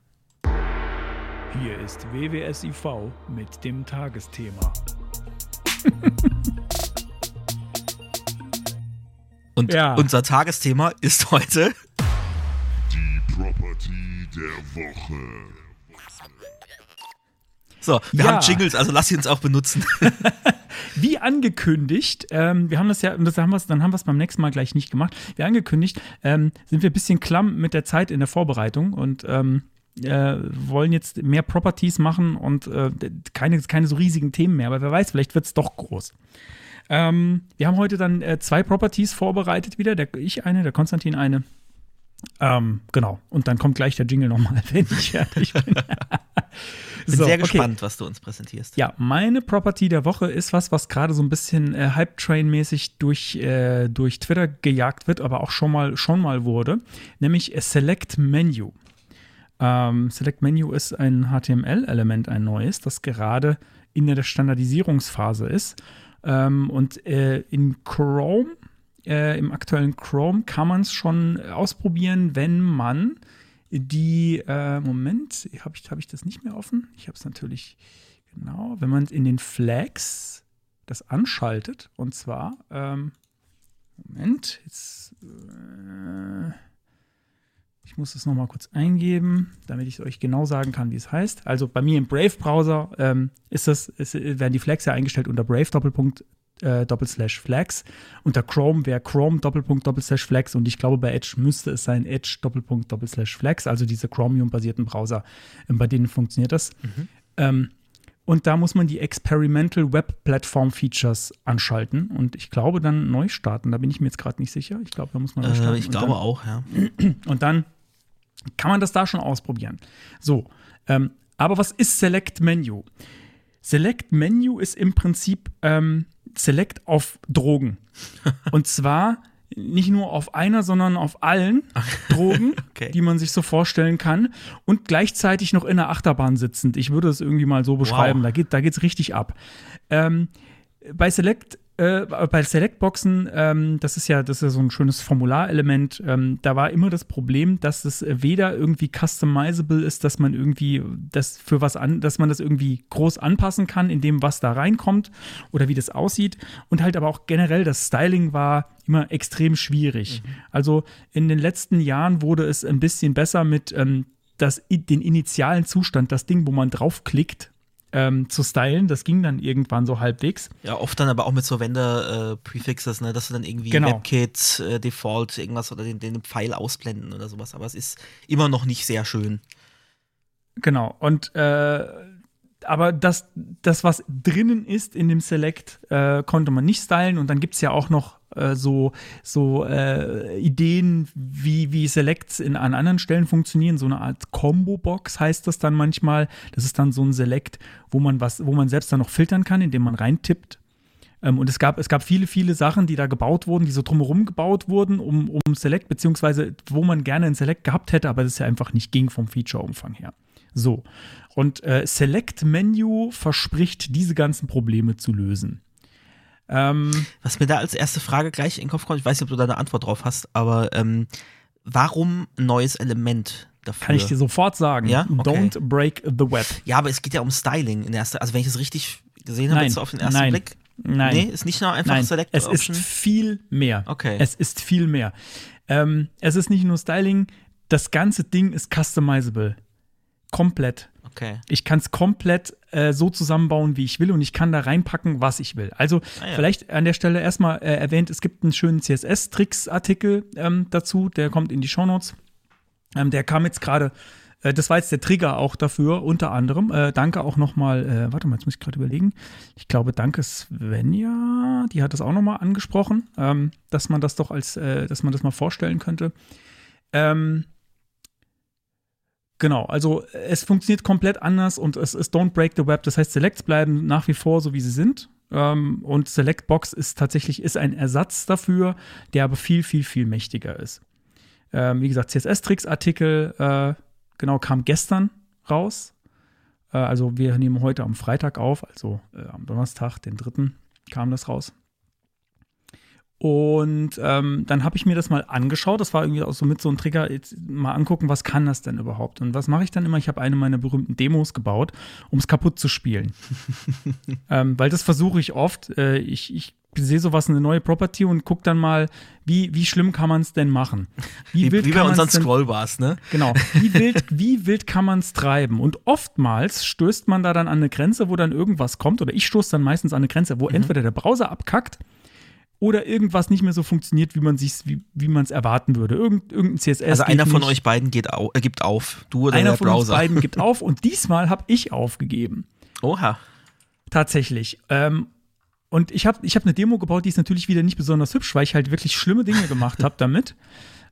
Hier ist WWSIV mit dem Tagesthema. Und Ja. unser Tagesthema ist heute. Die Property der Woche. So, wir Ja. haben Jingles, also lass sie uns auch benutzen. Wie angekündigt, ähm, wir haben das ja, und das haben wir's, dann haben wir es beim nächsten Mal gleich nicht gemacht. Wie angekündigt, ähm, sind wir ein bisschen klamm mit der Zeit in der Vorbereitung und ähm, äh, wollen jetzt mehr Properties machen und äh, keine, keine so riesigen Themen mehr, aber wer weiß, vielleicht wird es doch groß. Ähm, wir haben heute dann äh, zwei Properties vorbereitet wieder, der, ich eine, der Konstantin eine. Ähm, genau, und dann kommt gleich der Jingle nochmal, wenn ich fertig bin. Bin So, sehr okay. gespannt, was du uns präsentierst. Ja, meine Property der Woche ist was, was gerade so ein bisschen äh, Hype-Train-mäßig durch, äh, durch Twitter gejagt wird, aber auch schon mal, schon mal wurde, nämlich Select Menu. Ähm, Select Menu ist ein HTML-Element, ein neues, das gerade in der Standardisierungsphase ist. Ähm, und äh, in Chrome, äh, im aktuellen Chrome, kann man es schon ausprobieren, wenn man die, äh, Moment, habe ich, hab ich das nicht mehr offen? Ich habe es natürlich, genau, wenn man in den Flags das anschaltet, und zwar, ähm, Moment, jetzt, äh, ich muss es nochmal kurz eingeben, damit ich euch genau sagen kann, wie es heißt. Also bei mir im Brave-Browser ähm, ist das, ist, werden die Flags ja eingestellt unter Brave Doppelpunkt äh, Doppelslash Flags. Unter Chrome wäre Chrome Doppelpunkt Doppelslash Flags und ich glaube bei Edge müsste es sein Edge Doppelpunkt Doppelslash Flags, also diese Chromium-basierten Browser, ähm, bei denen funktioniert das. Ähm, und da muss man die Experimental Web Platform Features anschalten und ich glaube dann neu starten. Da bin ich mir jetzt gerade nicht sicher. Ich glaube, da muss man neu starten. Äh, ich glaube dann, auch, ja. Und dann kann man das da schon ausprobieren. So, ähm, aber was ist Select Menu? Select Menu ist im Prinzip ähm, Select auf Drogen. Und zwar nicht nur auf einer, sondern auf allen Drogen, Okay. die man sich so vorstellen kann. Und gleichzeitig noch in der Achterbahn sitzend. Ich würde es irgendwie mal so beschreiben. Da geht geht's richtig ab. Ähm, bei Select äh, bei Selectboxen, ähm, das ist ja, das ist ja so ein schönes Formularelement, ähm, da war immer das Problem, dass es weder irgendwie customizable ist, dass man irgendwie das für was an, dass man das irgendwie groß anpassen kann, in dem, was da reinkommt oder wie das aussieht. Und halt aber auch generell das Styling war immer extrem schwierig. Also in den letzten Jahren wurde es ein bisschen besser mit ähm, das, den initialen Zustand, das Ding, wo man draufklickt, ähm, zu stylen. Das ging dann irgendwann so halbwegs. Ja, oft dann aber auch mit so Wender-Prefixes, ne, dass du dann irgendwie Genau. WebKit, äh, Default, irgendwas oder den, den Pfeil ausblenden oder sowas. Aber es ist immer noch nicht sehr schön. Genau. Und äh, aber das, das, was drinnen ist in dem Select, äh, konnte man nicht stylen. Und dann gibt es ja auch noch äh, so, so äh, Ideen, wie, wie Selects in, an anderen Stellen funktionieren. So eine Art Combo-Box heißt das dann manchmal. Das ist dann so ein Select, wo man was, wo man selbst dann noch filtern kann, indem man reintippt. Ähm, und es gab, es gab viele, viele Sachen, die da gebaut wurden, die so drumherum gebaut wurden, um, um Select, beziehungsweise wo man gerne ein Select gehabt hätte, aber das ja einfach nicht ging vom Feature-Umfang her. So. Und äh, Select Menu verspricht, diese ganzen Probleme zu lösen. Ähm, Was mir da als erste Frage gleich in den Kopf kommt, ich weiß nicht, ob du da eine Antwort drauf hast, aber ähm, warum ein neues Element dafür? kann ich dir sofort sagen. Ja? Okay. Don't break the web. ja, aber es geht ja um Styling in erster, also wenn ich es richtig gesehen habe, Nein, jetzt auf den ersten nein, Blick. Nein. Nee, ist nicht nur einfach Nein, Select es Option. ist viel mehr. Okay. Es ist viel mehr. Ähm, es ist nicht nur Styling, das ganze Ding ist customizable. Komplett. Okay. Ich kann es komplett äh, so zusammenbauen, wie ich will und ich kann da reinpacken, was ich will. Also Ah, ja. vielleicht an der Stelle erstmal äh, erwähnt, es gibt einen schönen CSS-Tricks-Artikel ähm, dazu, der kommt in die Shownotes. Ähm, der kam jetzt gerade, äh, das war jetzt der Trigger auch dafür, unter anderem. Äh, danke auch nochmal, äh, warte mal, jetzt muss ich gerade überlegen. Ich glaube, danke Svenja, die hat das auch nochmal angesprochen, ähm, dass man das doch als, äh, dass man das mal vorstellen könnte. Ähm, Genau, also es funktioniert komplett anders und es ist Don't Break the Web. Das heißt, Selects bleiben nach wie vor so, wie sie sind. Ähm, und Selectbox ist tatsächlich ist ein Ersatz dafür, der aber viel, viel, viel mächtiger ist. Ähm, wie gesagt, CSS-Tricks-Artikel, äh, genau, kam gestern raus. Äh, also wir nehmen heute am Freitag auf, also äh, am Donnerstag, den 3. kam das raus. Und ähm, dann habe ich mir das mal angeschaut. Das war irgendwie auch so mit so einem Trigger, jetzt mal angucken, was kann das denn überhaupt? Und was mache ich dann immer? Ich habe eine meiner berühmten Demos gebaut, um es kaputt zu spielen. ähm, weil das versuche ich oft. Äh, ich, ich sehe sowas, eine neue Property und gucke dann mal, wie, wie schlimm kann man es denn machen? Wie, wild wie bei unseren Scrollbars, ne? Genau. Wie wild, wie wild kann man es treiben? Und oftmals stößt man da dann an eine Grenze, wo dann irgendwas kommt, oder ich stoße dann meistens an eine Grenze, Mhm. wo entweder der Browser abkackt oder irgendwas nicht mehr so funktioniert, wie man sich, wie, wie man es erwarten würde. Irgend, irgendein CSS. Also einer von nicht. euch beiden geht au äh, gibt auf. Du oder einer der von uns Browser. beiden gibt auf und diesmal habe ich aufgegeben. Oha. Tatsächlich. Ähm, und ich habe ich hab eine Demo gebaut, die ist natürlich wieder nicht besonders hübsch, weil ich halt wirklich schlimme Dinge gemacht habe damit.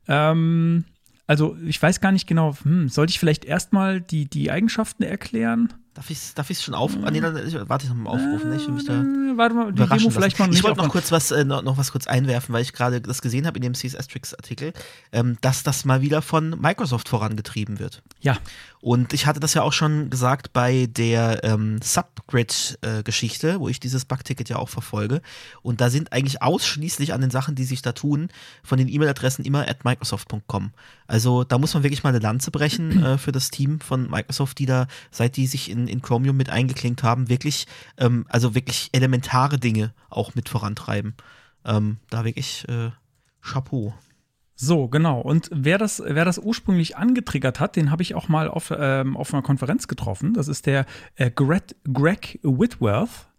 Ähm, also ich weiß gar nicht genau, hm, sollte ich vielleicht erstmal die, die Eigenschaften erklären? Darf ich es darf ich's schon auf? Ah, nee, dann, ich, warte, ich noch mal aufrufen. Ne? Ich will mich da Äh, warte mal, die Demo vielleicht mal Ich nicht wollte noch kurz was, äh, noch, noch was kurz einwerfen, weil ich gerade das gesehen habe in dem CSS-Tricks-Artikel, ähm, dass das mal wieder von Microsoft vorangetrieben wird. Ja, Und ich hatte das ja auch schon gesagt bei der ähm, Subgrid-Geschichte, wo ich dieses Bugticket ja auch verfolge. Und da sind eigentlich ausschließlich an den Sachen, die sich da tun, von den E-Mail-Adressen immer at microsoft.com. Also da muss man wirklich mal eine Lanze brechen äh, für das Team von Microsoft, die da, seit die sich in, in Chromium mit eingeklinkt haben, wirklich, ähm, also wirklich elementare Dinge auch mit vorantreiben. Ähm, da wirklich äh, Chapeau. so, genau. Und wer das, wer das ursprünglich angetriggert hat, den habe ich auch mal auf, ähm, auf einer Konferenz getroffen. Das ist der äh, Greg, Greg Whitworth.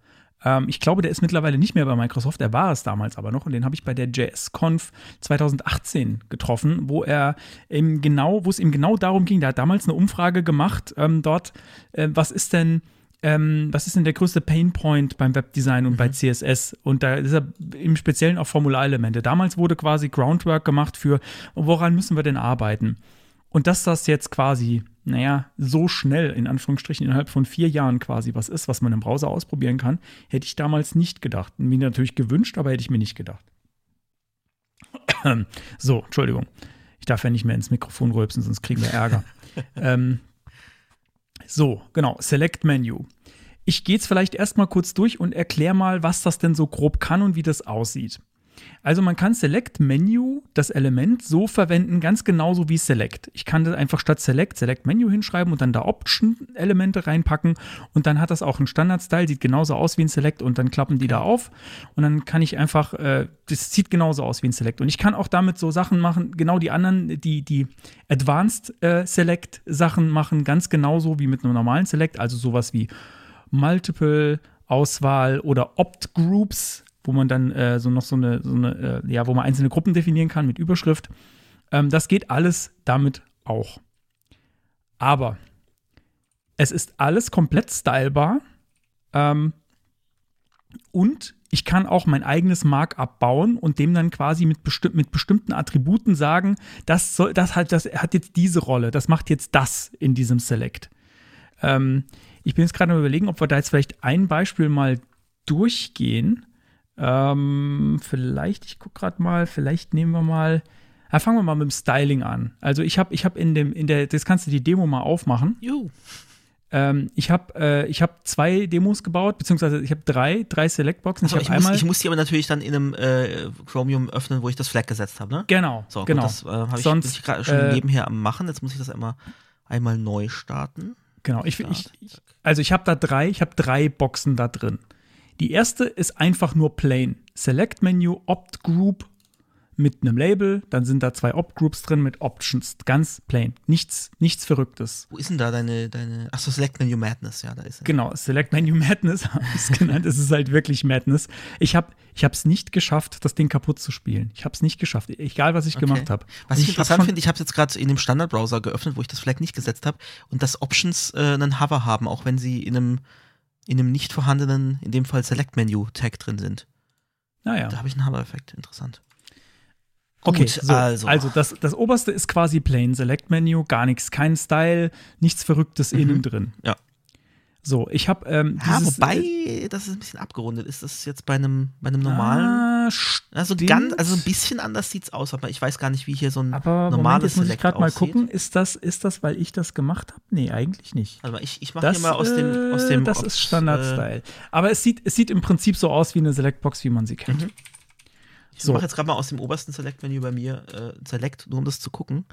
Ähm, ich glaube, der ist mittlerweile nicht mehr bei Microsoft, er war es damals aber noch und den habe ich bei der JSConf 2018 getroffen, wo er eben genau, wo es ihm genau darum ging, der hat damals eine Umfrage gemacht ähm, dort, äh, was ist denn ähm, was ist denn der größte Painpoint beim Webdesign und bei CSS? Und da ist er im Speziellen auch Formularelemente. Damals wurde quasi Groundwork gemacht für, woran müssen wir denn arbeiten? Und dass das jetzt quasi, naja, so schnell, in Anführungsstrichen, innerhalb von vier Jahren quasi was ist, was man im Browser ausprobieren kann, hätte ich damals nicht gedacht. Mir natürlich gewünscht, aber hätte ich mir nicht gedacht. so, Entschuldigung. Ich darf ja nicht mehr ins Mikrofon rülpsen, sonst kriegen wir Ärger. ähm, so, genau, Select Menu. Ich gehe jetzt vielleicht erstmal kurz durch und erkläre mal, was das denn so grob kann und wie das aussieht. Also man kann Select Menu, das Element, so verwenden, ganz genauso wie Select. Ich kann das einfach statt Select Select Menu hinschreiben und dann da Option-Elemente reinpacken und dann hat das auch einen Standard-Style, sieht genauso aus wie ein Select und dann klappen die da auf und dann kann ich einfach, äh, das sieht genauso aus wie ein Select und ich kann auch damit so Sachen machen, genau die anderen, die, die Advanced äh, Select Sachen machen, ganz genauso wie mit einem normalen Select, also sowas wie Multiple Auswahl oder Opt Groups, wo man dann äh, so noch so eine, so eine äh, ja, wo man einzelne Gruppen definieren kann mit Überschrift. Ähm, das geht alles damit auch. Aber es ist alles komplett stylbar ähm, und ich kann auch mein eigenes Markup bauen und dem dann quasi mit, besti mit bestimmten Attributen sagen, das, soll, das, hat, das hat jetzt diese Rolle, das macht jetzt das in diesem Select. Ähm, ich bin jetzt gerade am überlegen, ob wir da jetzt vielleicht ein Beispiel mal durchgehen. Ähm, vielleicht, ich gucke gerade mal, vielleicht nehmen wir mal. Ja, fangen wir mal mit dem Styling an. Also ich habe ich hab in dem, in der, das kannst du die Demo mal aufmachen. Juhu. Ähm, ich habe äh, ich hab zwei Demos gebaut, beziehungsweise ich habe drei, drei Selectboxen. Achso, ich ich, habe muss, einmal. ich muss die aber natürlich dann in einem äh, Chromium öffnen, wo ich das Flag gesetzt habe, ne? genau, So, genau. gut, das äh, habe ich, Sonst, ich gerade schon äh, nebenher am machen. Jetzt muss ich das einmal, einmal neu starten. Genau, ich, ich, also ich habe da drei, ich habe drei Boxen da drin. Die erste ist einfach nur plain. Select Menu, Opt Group, mit einem Label, dann sind da zwei Opt-Groups drin mit Options, ganz plain. Nichts, nichts Verrücktes. Wo ist denn da deine, deine, achso, Select Menu Madness, ja, da ist er. Genau, Select Menu Madness habe ich es genannt. Es ist halt wirklich Madness. Ich habe ich es nicht geschafft, das Ding kaputt zu spielen. Ich habe es nicht geschafft, egal was ich Okay. gemacht habe. Was ich hab interessant finde, ich habe es jetzt gerade in dem Standardbrowser geöffnet, wo ich das Flag nicht gesetzt habe und dass Options äh, einen Hover haben, auch wenn sie in einem, in einem nicht vorhandenen, in dem Fall Select Menu Tag drin sind. Naja. Da habe ich einen Hover-Effekt. Interessant. Okay, Gut, so, also. also, das, das oberste ist quasi plain Select Menu, gar nichts, kein Style, nichts Verrücktes innen drin. Ja. So, ich habe ähm, Ja, dieses, wobei, das ist ein bisschen abgerundet. Ist das jetzt bei einem, bei einem normalen? Ah, Also ganz, also ein bisschen anders sieht's aus, aber ich weiß gar nicht, wie hier so ein Aber Moment, normales jetzt muss ich Select gerade mal gucken, ist das, ist das, weil ich das gemacht habe? Nee, eigentlich nicht. Also ich, ich mache hier mal aus dem, aus dem äh, das Opt- ist Standard-Style. Aber es sieht, es sieht im Prinzip so aus wie eine Select-Box, wie man sie kennt. Mhm. Ich So. mache jetzt gerade mal aus dem obersten Select-Menü bei mir äh, Select, nur um das zu gucken,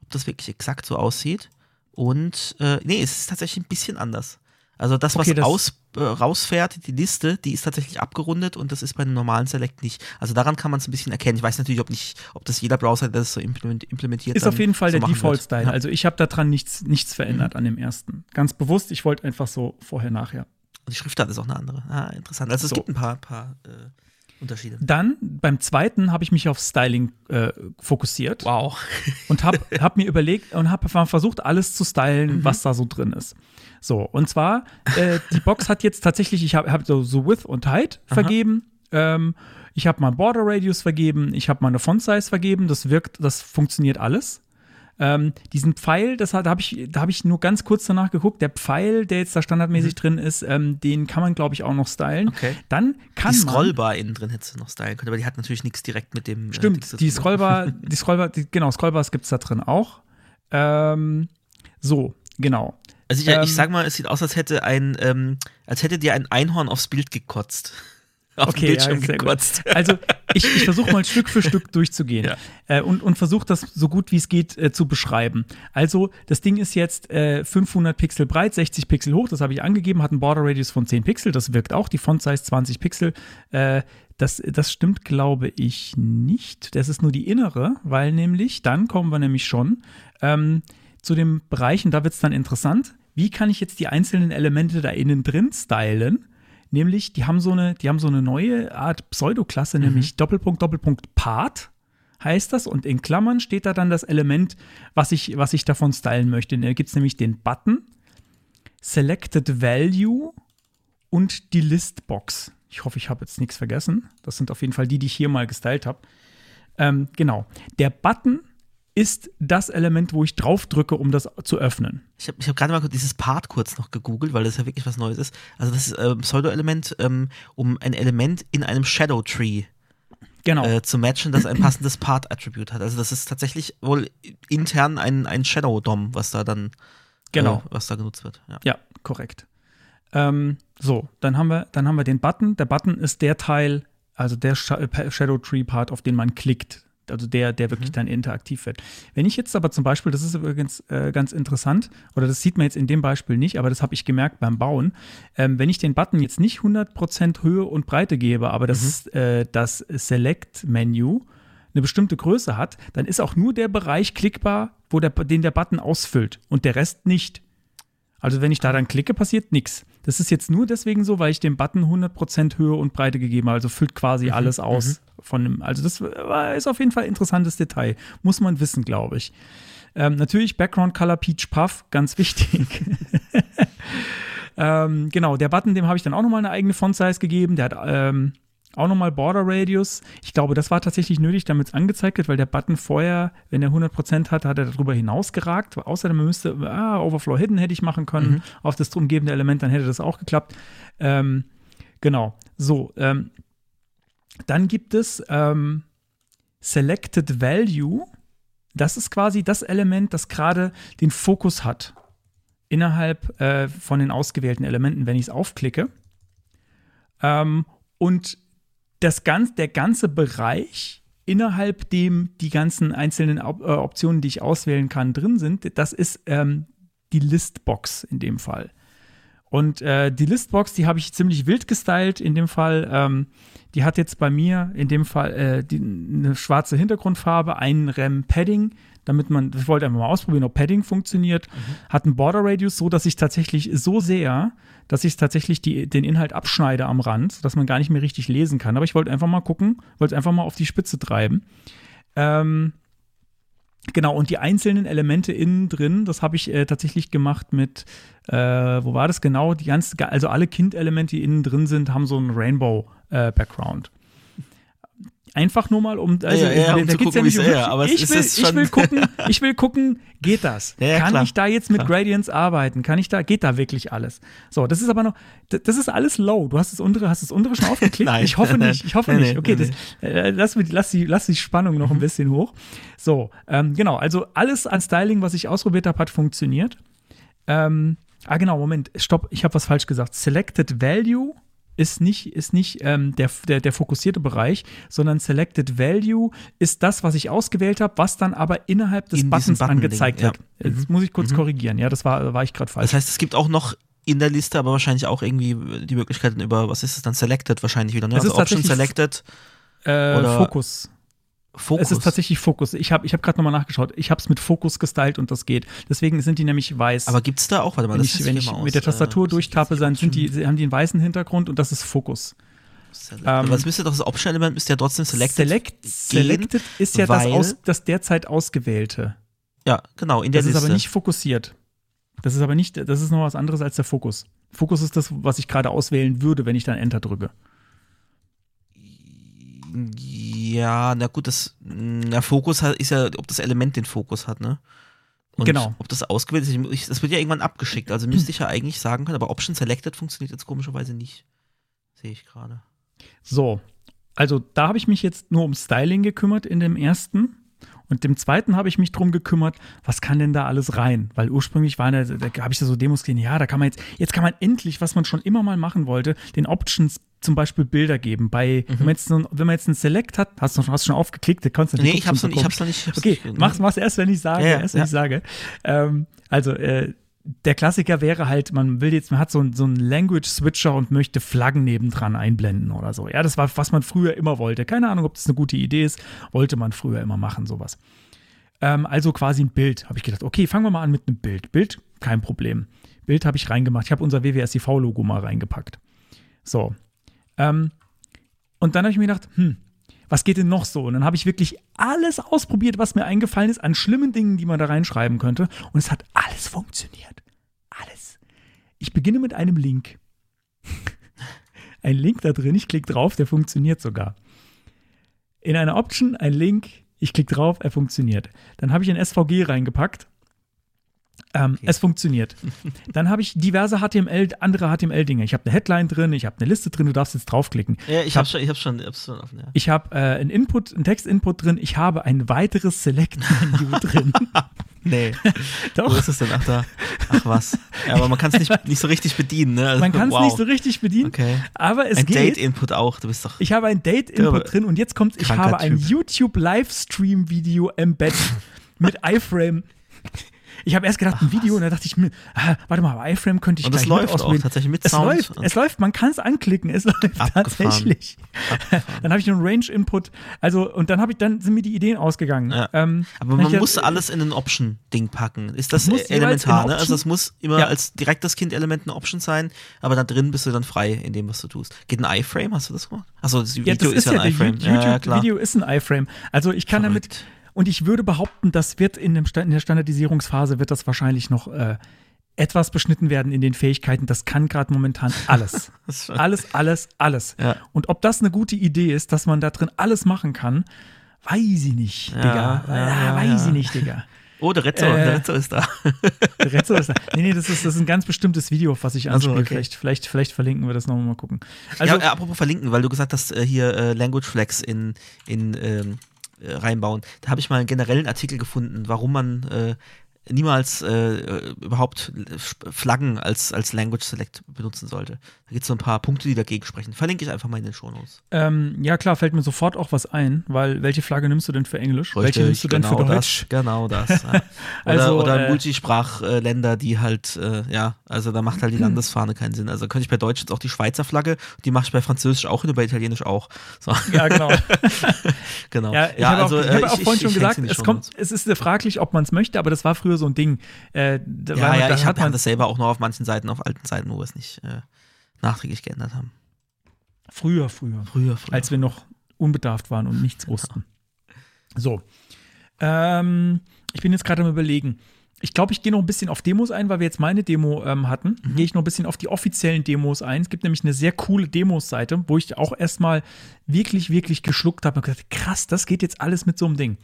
ob das wirklich exakt so aussieht. Und äh, nee, es ist tatsächlich ein bisschen anders. Also das, was Okay, das- aus, äh, rausfährt, die Liste, die ist tatsächlich abgerundet und das ist bei einem normalen Select nicht. Also daran kann man es ein bisschen erkennen. Ich weiß natürlich, ob nicht, ob das jeder Browser, der das so implement, implementiert, Ist auf jeden Fall so der. Default-Style. Ja. Mhm. Also ich habe daran nichts, nichts verändert an dem ersten. Ganz bewusst, ich wollte einfach so vorher, nachher. Und die Schriftart ist auch eine andere. Ah, interessant. Also es So. gibt ein paar, paar äh, Unterschiede. Dann beim zweiten habe ich mich auf Styling äh, fokussiert Wow. und habe hab mir überlegt und habe versucht, alles zu stylen, was da so drin ist. So, und zwar, äh, die Box hat jetzt tatsächlich, ich habe hab so, so Width und Height vergeben. Ähm, ich habe mal Border Radius vergeben, ich habe mal eine Font Size vergeben, das wirkt, das funktioniert alles. Ähm, diesen Pfeil, das hat- da habe ich, da hab ich nur ganz kurz danach geguckt. Der Pfeil, der jetzt da standardmäßig drin ist, ähm, den kann man, glaube ich, auch noch stylen. Okay. Dann kann Die man. Scrollbar innen drin hättest du noch stylen können, aber die hat natürlich nichts direkt mit dem. äh, Stimmt, zu die. Scrollbar, die Scrollbar, die, genau, Scrollbars gibt es da drin auch. Ähm, so, genau. Also ich, Ähm, ich sag mal, es sieht aus, als hätte ein, ähm, als hätte dir ein Einhorn aufs Bild gekotzt. Auf Okay, Bildschirm ja, gut. gekotzt. Also ich, ich versuche mal Stück für Stück durchzugehen Ja. äh, und, und versuche das so gut wie es geht äh, zu beschreiben. Also das Ding ist jetzt äh, 500 Pixel breit, 60 Pixel hoch, das habe ich angegeben, hat einen Border Radius von 10 Pixel, das wirkt auch, die Font Size 20 Pixel. Äh, das, das stimmt, glaube ich, nicht. Das ist nur die innere, weil nämlich, dann kommen wir nämlich schon ähm, zu dem Bereich, und da wird es dann interessant, wie kann ich jetzt die einzelnen Elemente da innen drin stylen? Nämlich, die haben so eine, die haben so eine neue Art Pseudoklasse, nämlich Doppelpunkt, Doppelpunkt Part heißt das. Und in Klammern steht da dann das Element, was ich, was ich davon stylen möchte. Da gibt es nämlich den Button, Selected Value und die Listbox. Ich hoffe, ich habe jetzt nichts vergessen. Das sind auf jeden Fall die, die ich hier mal gestylt habe. Ähm, genau. Der Button ist das Element, wo ich drauf drücke, um das zu öffnen. Ich habe ich hab gerade mal dieses Part kurz noch gegoogelt, weil das ja wirklich was Neues ist. Also das ist ähm, Pseudo-Element, ähm, um ein Element in einem Shadow Tree Genau. äh, zu matchen, das ein passendes Part-Attribute hat. Also das ist tatsächlich wohl intern ein, ein Shadow-DOM, was da dann Genau. äh, was da genutzt wird. Ja. Ja, korrekt. Ähm, so, dann haben, wir, dann haben wir den Button. Der Button ist der Teil, also der Sh äh, Shadow Tree Part, auf den man klickt. Also der, der wirklich dann interaktiv wird. Wenn ich jetzt aber zum Beispiel, das ist übrigens äh, ganz interessant, oder das sieht man jetzt in dem Beispiel nicht, aber das habe ich gemerkt beim Bauen, ähm, wenn ich den Button jetzt nicht 100% Höhe und Breite gebe, aber das, äh, das Select-Menü eine bestimmte Größe hat, dann ist auch nur der Bereich klickbar, wo der, den der Button ausfüllt und der Rest nicht. Also wenn ich da dann klicke, passiert nichts. Das ist jetzt nur deswegen so, weil ich dem Button 100% Höhe und Breite gegeben habe. Also füllt quasi alles aus von dem. Also das ist auf jeden Fall ein interessantes Detail. Muss man wissen, glaube ich. Ähm, natürlich Background Color Peach Puff, ganz wichtig. ähm, genau, der Button, dem habe ich dann auch nochmal eine eigene Font Size gegeben. Der hat ähm, auch nochmal Border Radius. Ich glaube, das war tatsächlich nötig, damit es angezeigt wird, weil der Button vorher, wenn er 100% hat, hat er darüber hinaus geragt. Außerdem müsste, ah, Overflow Hidden hätte ich machen können auf das umgebende Element, dann hätte das auch geklappt. Ähm, genau, so. Ähm, dann gibt es ähm, Selected Value. Das ist quasi das Element, das gerade den Fokus hat innerhalb äh, von den ausgewählten Elementen, wenn ich es aufklicke. Ähm, und das ganz, der ganze Bereich, innerhalb dem die ganzen einzelnen Op äh, Optionen, die ich auswählen kann, drin sind, das ist ähm, die Listbox in dem Fall. Und äh, die Listbox, die habe ich ziemlich wild gestylt in dem Fall. Ähm, die hat jetzt bei mir in dem Fall äh, die, eine schwarze Hintergrundfarbe, ein RAM-Padding, damit man, ich wollte einfach mal ausprobieren, ob Padding funktioniert. Mhm. Hat einen Border Radius, so dass ich tatsächlich so sehr, dass ich tatsächlich die, den Inhalt abschneide am Rand, dass man gar nicht mehr richtig lesen kann. Aber ich wollte einfach mal gucken, wollte es einfach mal auf die Spitze treiben. Ähm, Genau, und die einzelnen Elemente innen drin, das habe ich äh, tatsächlich gemacht mit, äh, wo war das genau? Die ganze, also alle Kind-Elemente, die innen drin sind, haben so einen Rainbow-Background. Einfach nur mal, um, also Ja, ja, um da zu gucken, wie's um wäre, aber ich, ist will, ich will gucken, ich will gucken, geht das? Ja, ja, Kann klar. ich da jetzt mit Klar. Gradients arbeiten? Kann ich da, geht da wirklich alles? So, das ist aber noch, das ist alles low. Du hast das untere, hast das untere schon aufgeklickt? Nein. ich hoffe nicht, ich hoffe Nee, nicht. Okay, nee, das, äh, lass, lass, die, lass die Spannung noch ein bisschen hoch. So, ähm, genau, also alles an Styling, was ich ausprobiert habe, hat funktioniert. Ähm, ah, genau, Moment, stopp, ich habe was falsch gesagt. Selected Value ist nicht, ist nicht ähm, der, der, der fokussierte Bereich, sondern Selected Value ist das, was ich ausgewählt habe, was dann aber innerhalb des In Buttons Button-Ding, angezeigt ja. wird. Jetzt muss ich kurz korrigieren, ja, das war, war ich gerade falsch. Das heißt, es gibt auch noch in der Liste, aber wahrscheinlich auch irgendwie die Möglichkeiten über, was ist es dann, Selected wahrscheinlich wieder, ne? Ist Also Option tatsächlich- Selected, äh, oder- Fokus. Fokus. Es ist tatsächlich Fokus. Ich habe ich hab gerade nochmal nachgeschaut. Ich habe es mit Fokus gestylt und das geht. Deswegen sind die nämlich weiß. aber gibt es da auch, warte mal, wenn das ich, wenn ich mit der aus. Tastatur Äh, durchtappe, dann sind die, haben die einen weißen Hintergrund und das ist Fokus. Select. ähm, aber es müsste doch das Option-Element, müsste ja trotzdem Selected Select, gehen, selected ist ja das, aus, das derzeit Ausgewählte. Ja, genau, in der Das ist Liste. aber nicht fokussiert. Das ist aber nicht, das ist noch was anderes als der Fokus. Fokus ist das, was ich gerade auswählen würde, wenn ich dann Enter drücke. Ja, na gut, das der Fokus hat, ist ja, ob das Element den Fokus hat, ne? Und Genau. Ob das ausgewählt ist, das wird ja irgendwann abgeschickt, also müsste ich ja eigentlich sagen können, aber Option Selected funktioniert jetzt komischerweise nicht. Sehe ich gerade. So, also da habe ich mich jetzt nur um Styling gekümmert in dem ersten. Und dem zweiten habe ich mich drum gekümmert, was kann denn da alles rein? Weil ursprünglich waren da, da habe ich da so Demos gesehen, ja, da kann man jetzt, jetzt kann man endlich, was man schon immer mal machen wollte, den Options zum Beispiel Bilder geben. Bei, wenn, man jetzt wenn man jetzt einen Select hat, hast du schon, hast du schon aufgeklickt, da kannst du Nee, ich hab's noch, so ich hab's noch nicht. ich hab's Okay, nicht- mach's, mach's erst, wenn ich sage, ja, erst, wenn ja. ich sage. Ähm, also, äh, der Klassiker wäre halt, man will jetzt, man hat so, einen- so einen Language-Switcher und möchte Flaggen nebendran einblenden oder so. Ja, das war, was man früher immer wollte. Keine Ahnung, ob das eine gute Idee ist. Wollte man früher immer machen, sowas. Ähm, also quasi ein Bild. Habe ich gedacht, okay, fangen wir mal an mit einem Bild. Bild, kein Problem. Bild habe ich reingemacht. Ich habe unser WWSIV-Logo mal reingepackt. So. Ähm, und dann habe ich mir gedacht, hm, was geht denn noch so? Und dann habe ich wirklich alles ausprobiert, was mir eingefallen ist an schlimmen Dingen, die man da reinschreiben könnte. Und es hat alles funktioniert. Alles. Ich beginne mit einem Link. ein Link da drin, ich klicke drauf, der funktioniert sogar. In einer Option ein Link, ich klicke drauf, er funktioniert. Dann habe ich ein SVG reingepackt. Ähm, Es funktioniert. Dann habe ich diverse HTML, andere HTML-Dinge. Ich habe eine Headline drin, ich habe eine Liste drin, du darfst jetzt draufklicken. Ja, ich schon, ich hab's schon, ich hab's schon offen, ja. Ich habe äh, einen Input, einen Text-Input drin, ich habe ein weiteres Select-Menü drin. Nee. Wo Doch, ist es denn? Ach da. Ach was. Ja, aber man kann es nicht, nicht so richtig bedienen, ne? Also, man kann es wow. nicht so richtig bedienen, Okay. aber es Ein geht. Date-Input auch, du bist doch. Ich habe ein Date-Input drin und jetzt kommt, ich habe ein. YouTube-Livestream-Video embed mit iFrame. Ich habe erst gedacht, ein Video, und dann dachte ich mir, ah, warte mal, aber iFrame könnte ich Und gleich mit läuft auch tatsächlich mit Es Sound. läuft, es läuft, man kann es anklicken, es läuft Abgefahren. tatsächlich. Dann habe ich einen Range-Input, also und dann habe ich, dann sind mir die Ideen ausgegangen. Ja. Ähm, Aber man muss gedacht, alles in ein Option-Ding packen. Ist das äh, elementar, ne? Also es muss immer Ja. als direktes Kind-Element eine Option sein, aber da drin bist du dann frei in dem, was du tust. Geht ein iFrame? Hast du das gemacht? Achso, das Video Ja, das ist ja, ein iFrame. YouTube-Video ist ein iFrame. Also ich kann damit, Verrückt. Und ich würde behaupten, das wird in, dem, in der Standardisierungsphase wird das wahrscheinlich noch äh, etwas beschnitten werden in den Fähigkeiten. Das kann gerade momentan alles. Alles, alles, alles. Ja. Und ob das eine gute Idee ist, dass man da drin alles machen kann, weiß ich nicht, Ja, Digga. ja, ja, weiß ich nicht, Digga. Oh, der Rezzo, Äh, der Rezzo ist da. Der Rezzo ist da. Nee, nee, das ist, das ist ein ganz bestimmtes Video, was ich anspiele. okay. vielleicht, vielleicht, vielleicht verlinken wir das nochmal mal gucken. Also, ja, apropos verlinken, weil du gesagt hast, äh, hier äh, Language Flags in, in ähm, äh, reinbauen. Da habe ich mal einen generellen Artikel gefunden, warum man äh, niemals äh, überhaupt Flaggen als, als Language Select benutzen sollte. Da gibt es so ein paar Punkte, die dagegen sprechen. Verlinke ich einfach mal in den Shownotes. Ähm, ja, klar, fällt mir sofort auch was ein, weil welche Flagge nimmst du denn für Englisch? welche nimmst du denn genau für Deutsch? Das, genau das. Ja. Oder, Also, oder äh, Multisprachländer, die halt, äh, ja, also da macht halt die Landesfahne keinen Sinn. Also könnte ich bei Deutsch jetzt auch die Schweizer Flagge, die mache ich bei Französisch auch hin und bei Italienisch auch. So. Ja, genau. genau. Ja, ich habe also, auch, ich äh, habe auch vorhin schon häng's gesagt, es, kommt, es ist äh, fraglich, ob man es möchte, aber das war früher so ein Ding. Äh, Ja, ja, ich habe das selber auch noch auf manchen Seiten, auf alten Seiten, wo es nicht äh, nachträglich geändert haben. früher, früher. Früher, früher. als wir noch unbedarft waren und nichts wussten. So. Ähm, ich bin jetzt gerade am überlegen. Ich glaube, ich gehe noch ein bisschen auf Demos ein, weil wir jetzt meine Demo ähm, hatten. Gehe ich noch ein bisschen auf die offiziellen Demos ein. Es gibt nämlich eine sehr coole Demos-Seite, wo ich auch erstmal wirklich, wirklich geschluckt habe und gesagt, krass, das geht jetzt alles mit so einem Ding.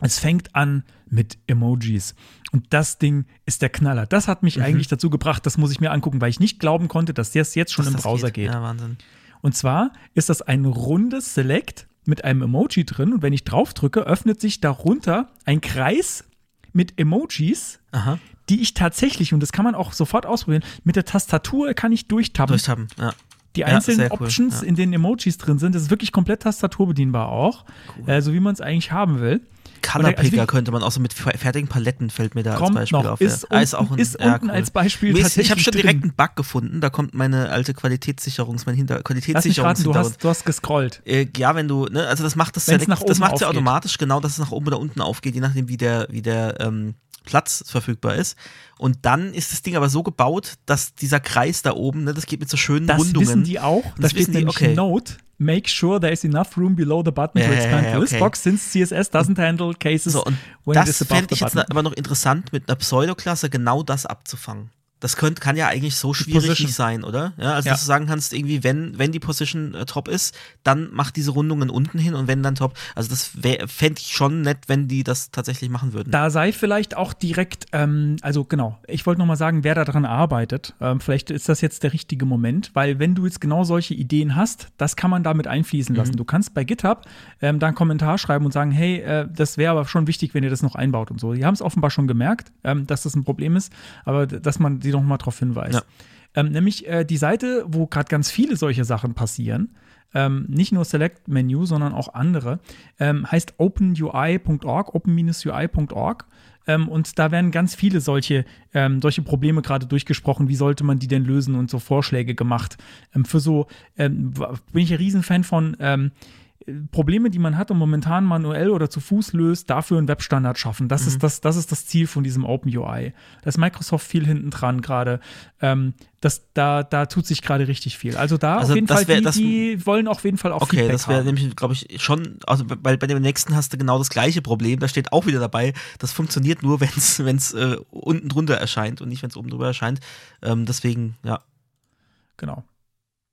Es fängt an mit Emojis. Und das Ding ist der Knaller. Das hat mich eigentlich dazu gebracht, das muss ich mir angucken, weil ich nicht glauben konnte, dass das jetzt schon Dass im Browser geht. Ja, Wahnsinn. Und zwar ist das ein rundes Select mit einem Emoji drin. Und wenn ich drauf drücke, öffnet sich darunter ein Kreis mit Emojis, Aha. die ich tatsächlich, und das kann man auch sofort ausprobieren, mit der Tastatur kann ich durchtappen. Durchhaben, ja. die ja, einzelnen sehr cool, Options, ja. in denen Emojis drin sind, das ist wirklich komplett tastaturbedienbar auch. Äh, so wie man es eigentlich haben will. Color also Picker könnte man auch so mit fer- fertigen Paletten fällt mir da als Beispiel noch, auf. ist ja. Ah, unten- ist unten als Beispiel Mir ist, ich habe schon direkt drin. einen Bug gefunden, da kommt meine alte Qualitätssicherungs, mein Hinter Qualitätssicherungs raten, du hast, du hast gescrollt. äh, ja, wenn du, ne, also das macht das Wenn's nach das macht ja automatisch genau, dass es nach oben oder unten aufgeht, je nachdem wie der, wie der ähm, Platz verfügbar ist. Und dann ist das Ding aber so gebaut, dass dieser Kreis da oben, ne, das geht mit so schönen Das Rundungen. wissen die auch. Da Das steht wissen die, okay. Note. Make sure there is enough room below the button to expand ja, this box since CSS doesn't handle cases So, when it das is above fände the ich jetzt button. aber noch interessant, mit einer Pseudoklasse genau das abzufangen. Das könnt, kann ja eigentlich so schwierig nicht sein, oder? Ja, also Ja. dass du sagen kannst, irgendwie, wenn, wenn die Position äh, top ist, dann mach diese Rundungen unten hin und wenn dann top. Also das fände ich schon nett, wenn die das tatsächlich machen würden. Da sei vielleicht auch direkt, ähm, also genau, ich wollte nochmal sagen, wer daran arbeitet. Ähm, vielleicht ist das jetzt der richtige Moment, weil wenn du jetzt genau solche Ideen hast, das kann man damit einfließen Mhm. lassen. Du kannst bei GitHub ähm, da einen Kommentar schreiben und sagen, hey, äh, das wäre aber schon wichtig, wenn ihr das noch einbaut und so. Die haben es offenbar schon gemerkt, ähm, dass das ein Problem ist, aber dass man sie noch mal darauf hinweist. Ja. Ähm, nämlich äh, die Seite, wo gerade ganz viele solche Sachen passieren, ähm, nicht nur Select Menu, sondern auch andere, ähm, heißt openui.org, open-ui.org. Ähm, und da werden ganz viele solche, ähm, solche Probleme gerade durchgesprochen. Wie sollte man die denn lösen und so Vorschläge gemacht. Ähm, für so bin ich ein Riesenfan von Probleme, die man hat und momentan manuell oder zu Fuß löst, dafür einen Webstandard schaffen. Das, ist, das, das ist das Ziel von diesem OpenUI. Da ist Microsoft viel hinten dran gerade. Ähm, das, da, da tut sich gerade richtig viel. Also da Also auf jeden Fall, wär- die, die wollen auf jeden Fall auch Okay, Feedback das wäre nämlich, glaube ich, schon, also bei, bei dem nächsten hast du genau das gleiche Problem. Da steht auch wieder dabei, das funktioniert nur, wenn es wenn's, äh, unten drunter erscheint und nicht, wenn es oben drüber erscheint. Ähm, deswegen, ja. Genau.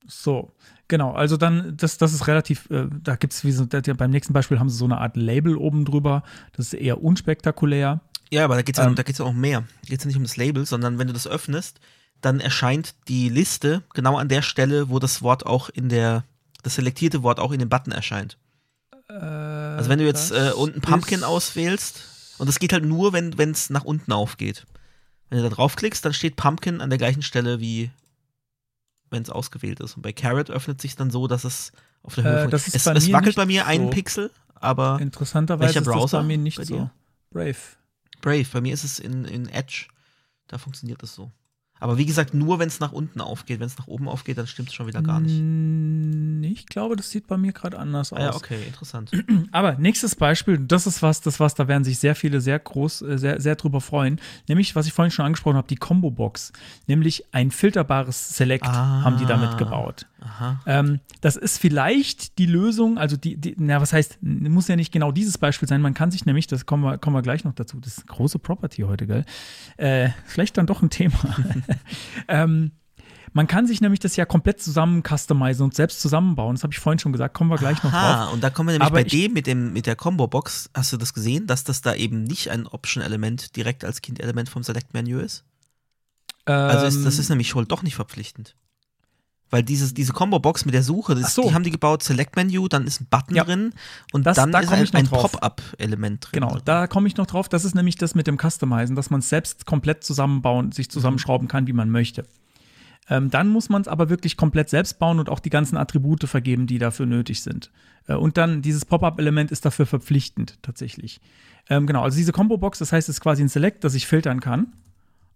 So, genau. Also dann, das, das ist relativ, äh, da gibt es wie so, da, beim nächsten Beispiel haben sie so eine Art Label oben drüber. Das ist eher unspektakulär. Ja, aber da geht es ja, Ähm. da geht's ja auch um mehr. Da geht es ja nicht um das Label, sondern wenn du das öffnest, dann erscheint die Liste genau an der Stelle, wo das Wort auch in der, das selektierte Wort auch in dem Button erscheint. Also wenn du jetzt äh, unten Pumpkin auswählst, und das geht halt nur, wenn es nach unten aufgeht. Wenn du da draufklickst, dann steht Pumpkin an der gleichen Stelle wie wenn es ausgewählt ist. Und bei Carrot öffnet sich dann so, dass es auf der Höhe Äh, das ist es, bei es wackelt bei mir einen so. Pixel, aber Interessanterweise Welcher ist das Browser bei mir nicht bei so. Brave. Brave, bei mir ist es in, in Edge. Da funktioniert das so. Aber wie gesagt, nur wenn es nach unten aufgeht. Wenn es nach oben aufgeht, dann stimmt es schon wieder gar nicht. Mm, Ich glaube, das sieht bei mir gerade anders aus. Ah ja, okay, interessant. Aber nächstes Beispiel, das ist was, das was, da werden sich sehr viele sehr groß, äh, sehr, sehr drüber freuen. Nämlich, was ich vorhin schon angesprochen habe, die Combo-Box. Nämlich ein filterbares Select Ah. haben die damit gebaut. Ähm, das ist vielleicht die Lösung, also die, die, na, was heißt, muss ja nicht genau dieses Beispiel sein, man kann sich nämlich, das kommen wir, kommen wir gleich noch dazu, das ist eine große Property heute, gell? Äh, vielleicht dann doch ein Thema. ähm, man kann sich nämlich das ja komplett zusammen customizen und selbst zusammenbauen. Das habe ich vorhin schon gesagt, kommen wir gleich noch drauf. Aha, und da kommen wir nämlich Aber bei dem mit, dem mit der Combo-Box. Hast du das gesehen, dass das da eben nicht ein Option-Element direkt als Kind-Element vom Select-Menü ist? Also ist, das ist nämlich wohl doch nicht verpflichtend. Weil dieses, diese Combo-Box mit der Suche, das, so. die haben die gebaut, Select-Menu, dann ist ein Button Ja. drin und Das- dann da ist ein, ein. Pop-Up-Element drin. Genau, da komme ich noch drauf. Das ist nämlich das mit dem Customizen, dass man es selbst komplett zusammenbauen, sich zusammenschrauben kann, wie man möchte. Ähm, dann muss man es aber wirklich komplett selbst bauen und auch die ganzen Attribute vergeben, die dafür nötig sind. Äh, und dann dieses Pop-up-Element ist dafür verpflichtend tatsächlich. Ähm, genau, also diese Combo-Box, das heißt, es ist quasi ein Select, das ich filtern kann.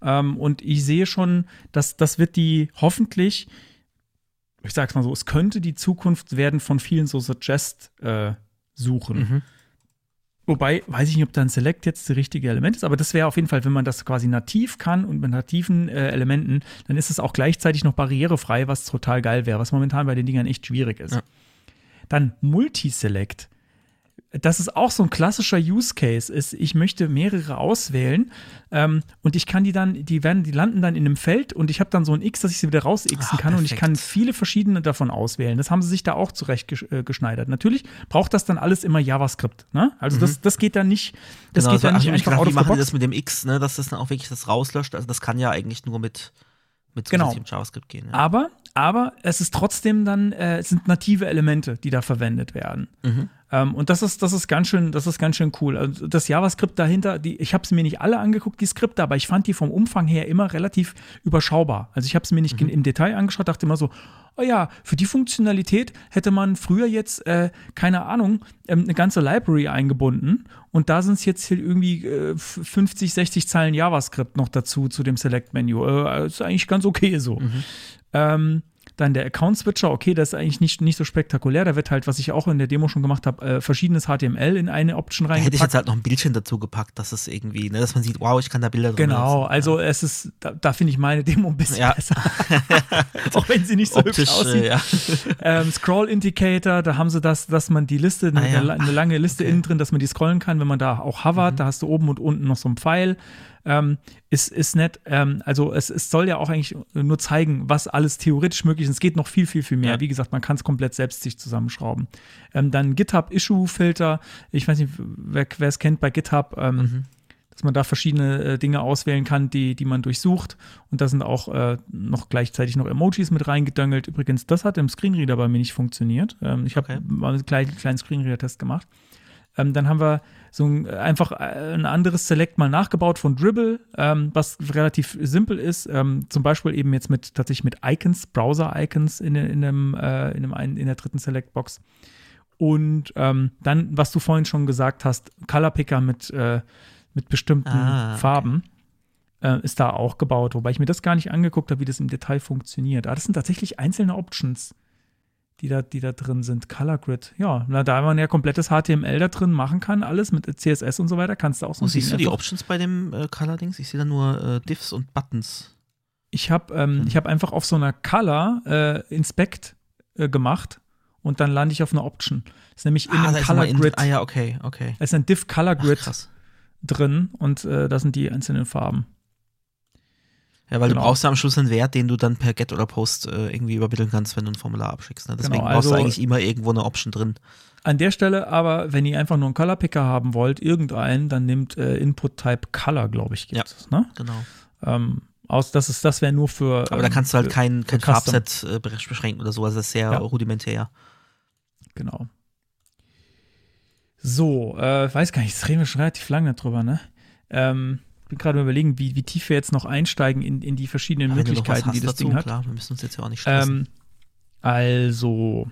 Ähm, und ich sehe schon, dass das wird die hoffentlich, ich sag's mal so, es könnte die Zukunft werden von vielen so Suggest-Suchen. Mhm. Wobei, weiß ich nicht, ob dann Select jetzt das richtige Element ist, aber das wäre auf jeden Fall, wenn man das quasi nativ kann und mit nativen äh, Elementen, dann ist es auch gleichzeitig noch barrierefrei, was total geil wäre, was momentan bei den Dingern echt schwierig ist. Ja. Dann Multiselect. Das ist auch so ein klassischer Use Case. Ist, ich möchte mehrere auswählen ähm, und ich kann die dann, die werden, die landen dann in einem Feld und ich habe dann so ein X, dass ich sie wieder raus xen Ah, kann und ich perfekt. kann viele verschiedene davon auswählen. Das haben sie sich da auch zurecht gesch äh. Natürlich braucht das dann alles immer JavaScript. Ne? Also das, das geht dann nicht, das genau, geht dann also nicht einfach gedacht, out of the machen das mit dem X, ne, dass das dann auch wirklich das rauslöscht? Also das kann ja eigentlich nur mit, mit Genau. JavaScript gehen. Ja. Aber, aber es ist trotzdem dann, äh, es sind native Elemente, die da verwendet werden. Mhm. Ähm, und das ist, das ist ganz schön, das ist ganz schön cool. Also das JavaScript dahinter, die, ich habe es mir nicht alle angeguckt, die Skripte, aber ich fand die vom Umfang her immer relativ überschaubar. Also ich habe es mir nicht Mhm. im Detail angeschaut, dachte immer so, oh ja, für die Funktionalität hätte man früher jetzt, äh, keine Ahnung, ähm, eine ganze Library eingebunden und da sind es jetzt hier irgendwie äh, f- 50, 60 Zeilen JavaScript noch dazu zu dem Select-Menü. Äh, ist eigentlich ganz okay so. Ähm, dann der Account Switcher, okay, das ist eigentlich nicht, nicht so spektakulär. Da wird halt, was ich auch in der Demo schon gemacht habe, äh, verschiedenes HTML in eine Option Da hätte ich jetzt halt noch ein Bildchen dazu gepackt, dass es irgendwie, ne, dass man sieht, wow, ich kann da Bilder drin Genau, lassen. also es ist, da, da finde ich meine Demo ein bisschen Ja. besser. auch wenn sie nicht so Optisch, hübsch aussieht. äh, ja. Ähm, Scroll Indicator, da haben sie das, dass man die Liste, eine, Ah, ja. eine, eine lange Liste Okay. Mhm. innen drin, dass man die scrollen kann, wenn man da auch hovert, da hast du oben und unten noch so einen Pfeil. Ähm, ist, ist nett. Ähm, also es, es soll ja auch eigentlich nur zeigen, was alles theoretisch möglich ist. Es geht noch viel, viel, viel mehr. Ja. Wie gesagt, man kann es komplett selbst sich zusammenschrauben. Ähm, dann GitHub-Issue-Filter. Ich weiß nicht, wer es kennt bei GitHub. Ähm, Mhm. dass man da verschiedene äh, Dinge auswählen kann, die, die man durchsucht. Und da sind auch äh, noch gleichzeitig noch Emojis mit reingedöngelt. Übrigens, das hat im Screenreader bei mir nicht funktioniert. Ähm, ich habe Okay. mal einen kleinen, kleinen Screenreader-Test gemacht. Ähm, dann haben wir so ein, einfach äh, ein anderes Select mal nachgebaut von Dribble, ähm, was relativ simpel ist. Ähm, zum Beispiel eben jetzt mit tatsächlich mit Icons, Browser-Icons in, in, dem, äh, in, dem einen, in der dritten Select-Box. Und ähm, dann, was du vorhin schon gesagt hast, Color Picker mit, äh, mit bestimmten Ah, okay. Farben äh, ist da auch gebaut, wobei ich mir das gar nicht angeguckt habe, wie das im Detail funktioniert. Ah, das sind tatsächlich einzelne Options, die da, die da drin sind. Color Grid, ja, na, da man ja komplettes HTML da drin machen kann, alles mit CSS und so weiter, kannst du auch so ein siehst du die einfach- Options bei dem äh, Color-Dings? Ich sehe da nur äh, Diffs und Buttons. Ich habe ähm, ich hab einfach auf so einer Color äh, Inspect äh, gemacht und dann lande ich auf einer Option. Das ist nämlich in da einem Color in- Grid. Ah ja, okay, okay. Es ist ein Div Color Ach, Grid krass. drin und äh, da sind die einzelnen Farben. Ja, weil Genau. du brauchst ja am Schluss einen Wert, den du dann per Get oder Post äh, irgendwie übermitteln kannst, wenn du ein Formular abschickst. Ne? Deswegen Genau, brauchst du also- eigentlich immer irgendwo eine Option drin. An der Stelle aber, wenn ihr einfach nur einen Color Picker haben wollt, irgendeinen, dann nimmt äh, Input Type Color, glaube ich, gibt es. Ne? Genau. Ähm, aus, das ist, das wäre nur für. Aber da ähm, kannst du halt für- kein, kein. Farbset äh, besch- beschränken oder so. Also das ist sehr Ja. rudimentär. Genau. So, äh, weiß gar nicht, jetzt reden wir schon relativ lange drüber, ne? Ähm, bin gerade überlegen, wie, wie tief wir jetzt noch einsteigen in, in die verschiedenen was Möglichkeiten, hast die das dazu, Ding hat. klar, wir müssen uns jetzt ja auch nicht stressen. Ähm, also,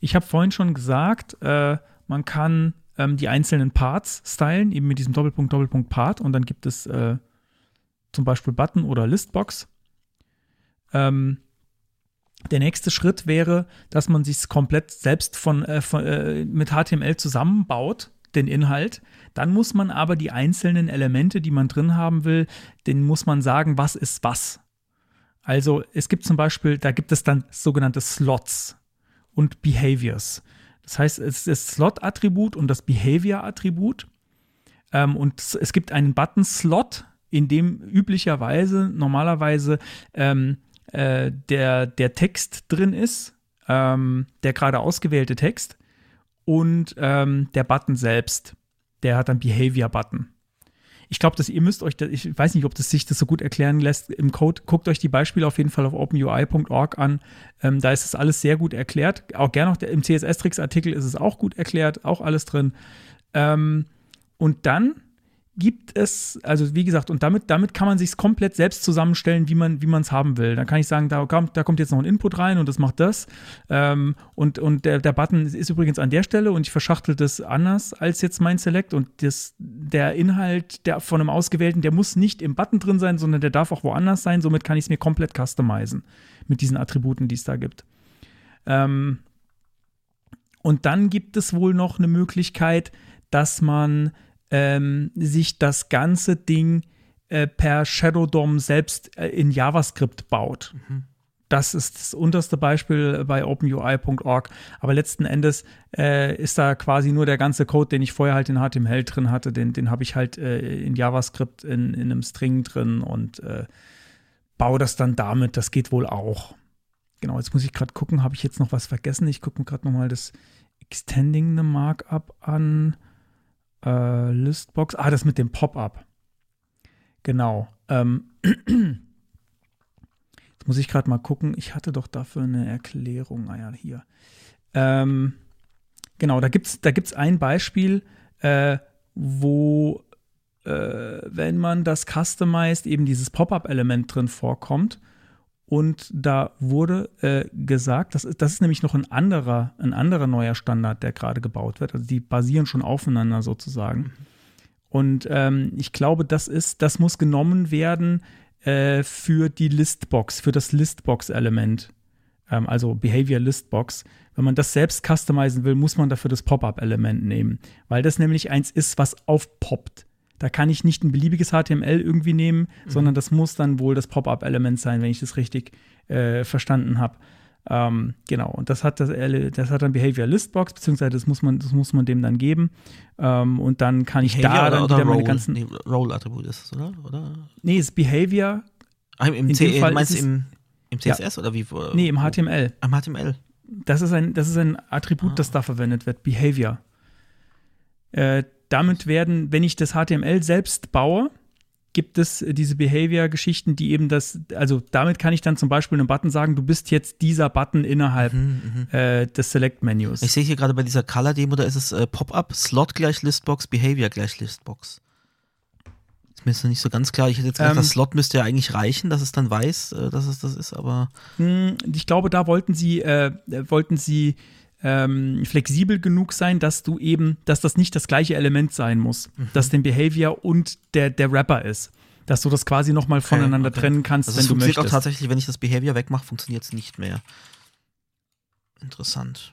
ich habe vorhin schon gesagt, äh, man kann ähm, die einzelnen Parts stylen, eben mit diesem Doppelpunkt, Doppelpunkt Part und dann gibt es äh, zum Beispiel Button oder Listbox. Ähm, der nächste Schritt wäre, dass man sich komplett selbst von, äh, von äh, mit HTML zusammenbaut, den Inhalt. Dann muss man aber die einzelnen Elemente, die man drin haben will, denen muss man sagen, was ist was. Also es gibt zum Beispiel, da gibt es dann sogenannte Slots und Behaviors. Das heißt, es ist das Slot-Attribut und das Behavior-Attribut. Ähm, und es- es gibt einen Button-Slot, in dem üblicherweise, normalerweise ähm, äh, der, der Text drin ist, ähm, der gerade ausgewählte Text und ähm, der Button selbst, der hat einen Behavior-Button. ich glaube, dass ihr müsst euch, das, ich weiß nicht, ob das sich das so gut erklären lässt im Code. Guckt euch die Beispiele auf jeden Fall auf openui.org an. Ähm, da ist es alles sehr gut erklärt. Auch gerne noch im CSS-Tricks-Artikel ist es auch gut erklärt, auch alles drin. Ähm, und dann gibt es, also wie gesagt, und damit, damit kann man sich komplett selbst zusammenstellen, wie man es haben will. Da kann ich sagen, da kommt, da kommt jetzt noch ein Input rein und das macht das. Ähm, und und der, der Button ist übrigens an der Stelle und ich verschachtel das anders als jetzt mein Select. Und das, der Inhalt der, von einem ausgewählten, der muss nicht im Button drin sein, sondern der darf auch woanders sein. Somit kann ich es mir komplett customizen mit diesen Attributen, die es da gibt. Ähm, und dann gibt es wohl noch eine Möglichkeit, dass man ähm, sich das ganze Ding äh, per Shadow DOM selbst äh, in JavaScript baut. Mhm. Das ist das unterste Beispiel bei openui.org. Aber letzten Endes äh, ist da quasi nur der ganze Code, den ich vorher halt in HTML drin hatte, den, den habe ich halt äh, in JavaScript in, in einem String drin und äh, baue das dann damit. Das geht wohl auch. Genau, jetzt muss ich gerade gucken, habe ich jetzt noch was vergessen? Ich gucke mir gerade nochmal das Extending the Markup an. Äh, Listbox. Ah, das mit dem Pop-up. Genau. Ähm, jetzt muss ich gerade mal gucken. Ich hatte doch dafür eine Erklärung. Ah ja, hier. Ähm, genau, da gibt es da gibt's ein Beispiel, äh, wo, äh, wenn man das customized, eben dieses Pop-up-Element drin vorkommt. Und da wurde äh, gesagt, das ist, das ist nämlich noch ein anderer, ein anderer neuer Standard, der gerade gebaut wird. Also die basieren schon aufeinander sozusagen. Und ähm, ich glaube, das ist, das muss genommen werden äh, für die Listbox, für das Listbox-Element. Ähm, also Behavior Listbox. Wenn man das selbst customizen will, muss man dafür das Pop-up-Element nehmen, weil das nämlich eins ist, was aufpoppt. Da kann ich nicht ein beliebiges HTML irgendwie nehmen, mhm. sondern das muss dann wohl das Pop-up-Element sein, wenn ich das richtig äh, verstanden habe. Ähm, genau, und das hat das, das hat dann Behavior Listbox, beziehungsweise das muss man, das muss man dem dann geben. Ähm, und dann kann ich Behavior da dann oder, wieder oder meine ganzen. Nee, Role-Attribut ist es, oder? oder? Nee, ist Behavior. Ah, im, C dem Fall meinst du im, im CSS oder wie? Nee, im HTML. Am HTML. Das ist ein, das ist ein Attribut, Ah. das da verwendet wird, Behavior. Äh, damit werden, wenn ich das HTML selbst baue, gibt es diese Behavior-Geschichten, die eben das, also damit kann ich dann zum Beispiel einem Button sagen, du bist jetzt dieser Button innerhalb äh, des Select-Menus. Mhm, Ich sehe hier gerade bei dieser Color-Demo, da ist es äh, Pop-up, Slot gleich Listbox, Behavior gleich Listbox. Ist mir jetzt noch nicht so ganz klar. Ich hätte jetzt gedacht, Ähm, das Slot müsste ja eigentlich reichen, dass es dann weiß, äh, dass es das ist, aber Hm, Ich glaube, da wollten sie, äh, wollten sie ähm, flexibel genug sein, dass du eben, dass das nicht das gleiche Element sein muss, Mhm. dass den Behavior und der, der Rapper ist. Dass du das quasi nochmal voneinander okay. trennen kannst, also wenn es du funktioniert auch möchtest. tatsächlich, wenn ich das Behavior wegmache, funktioniert es nicht mehr. Interessant.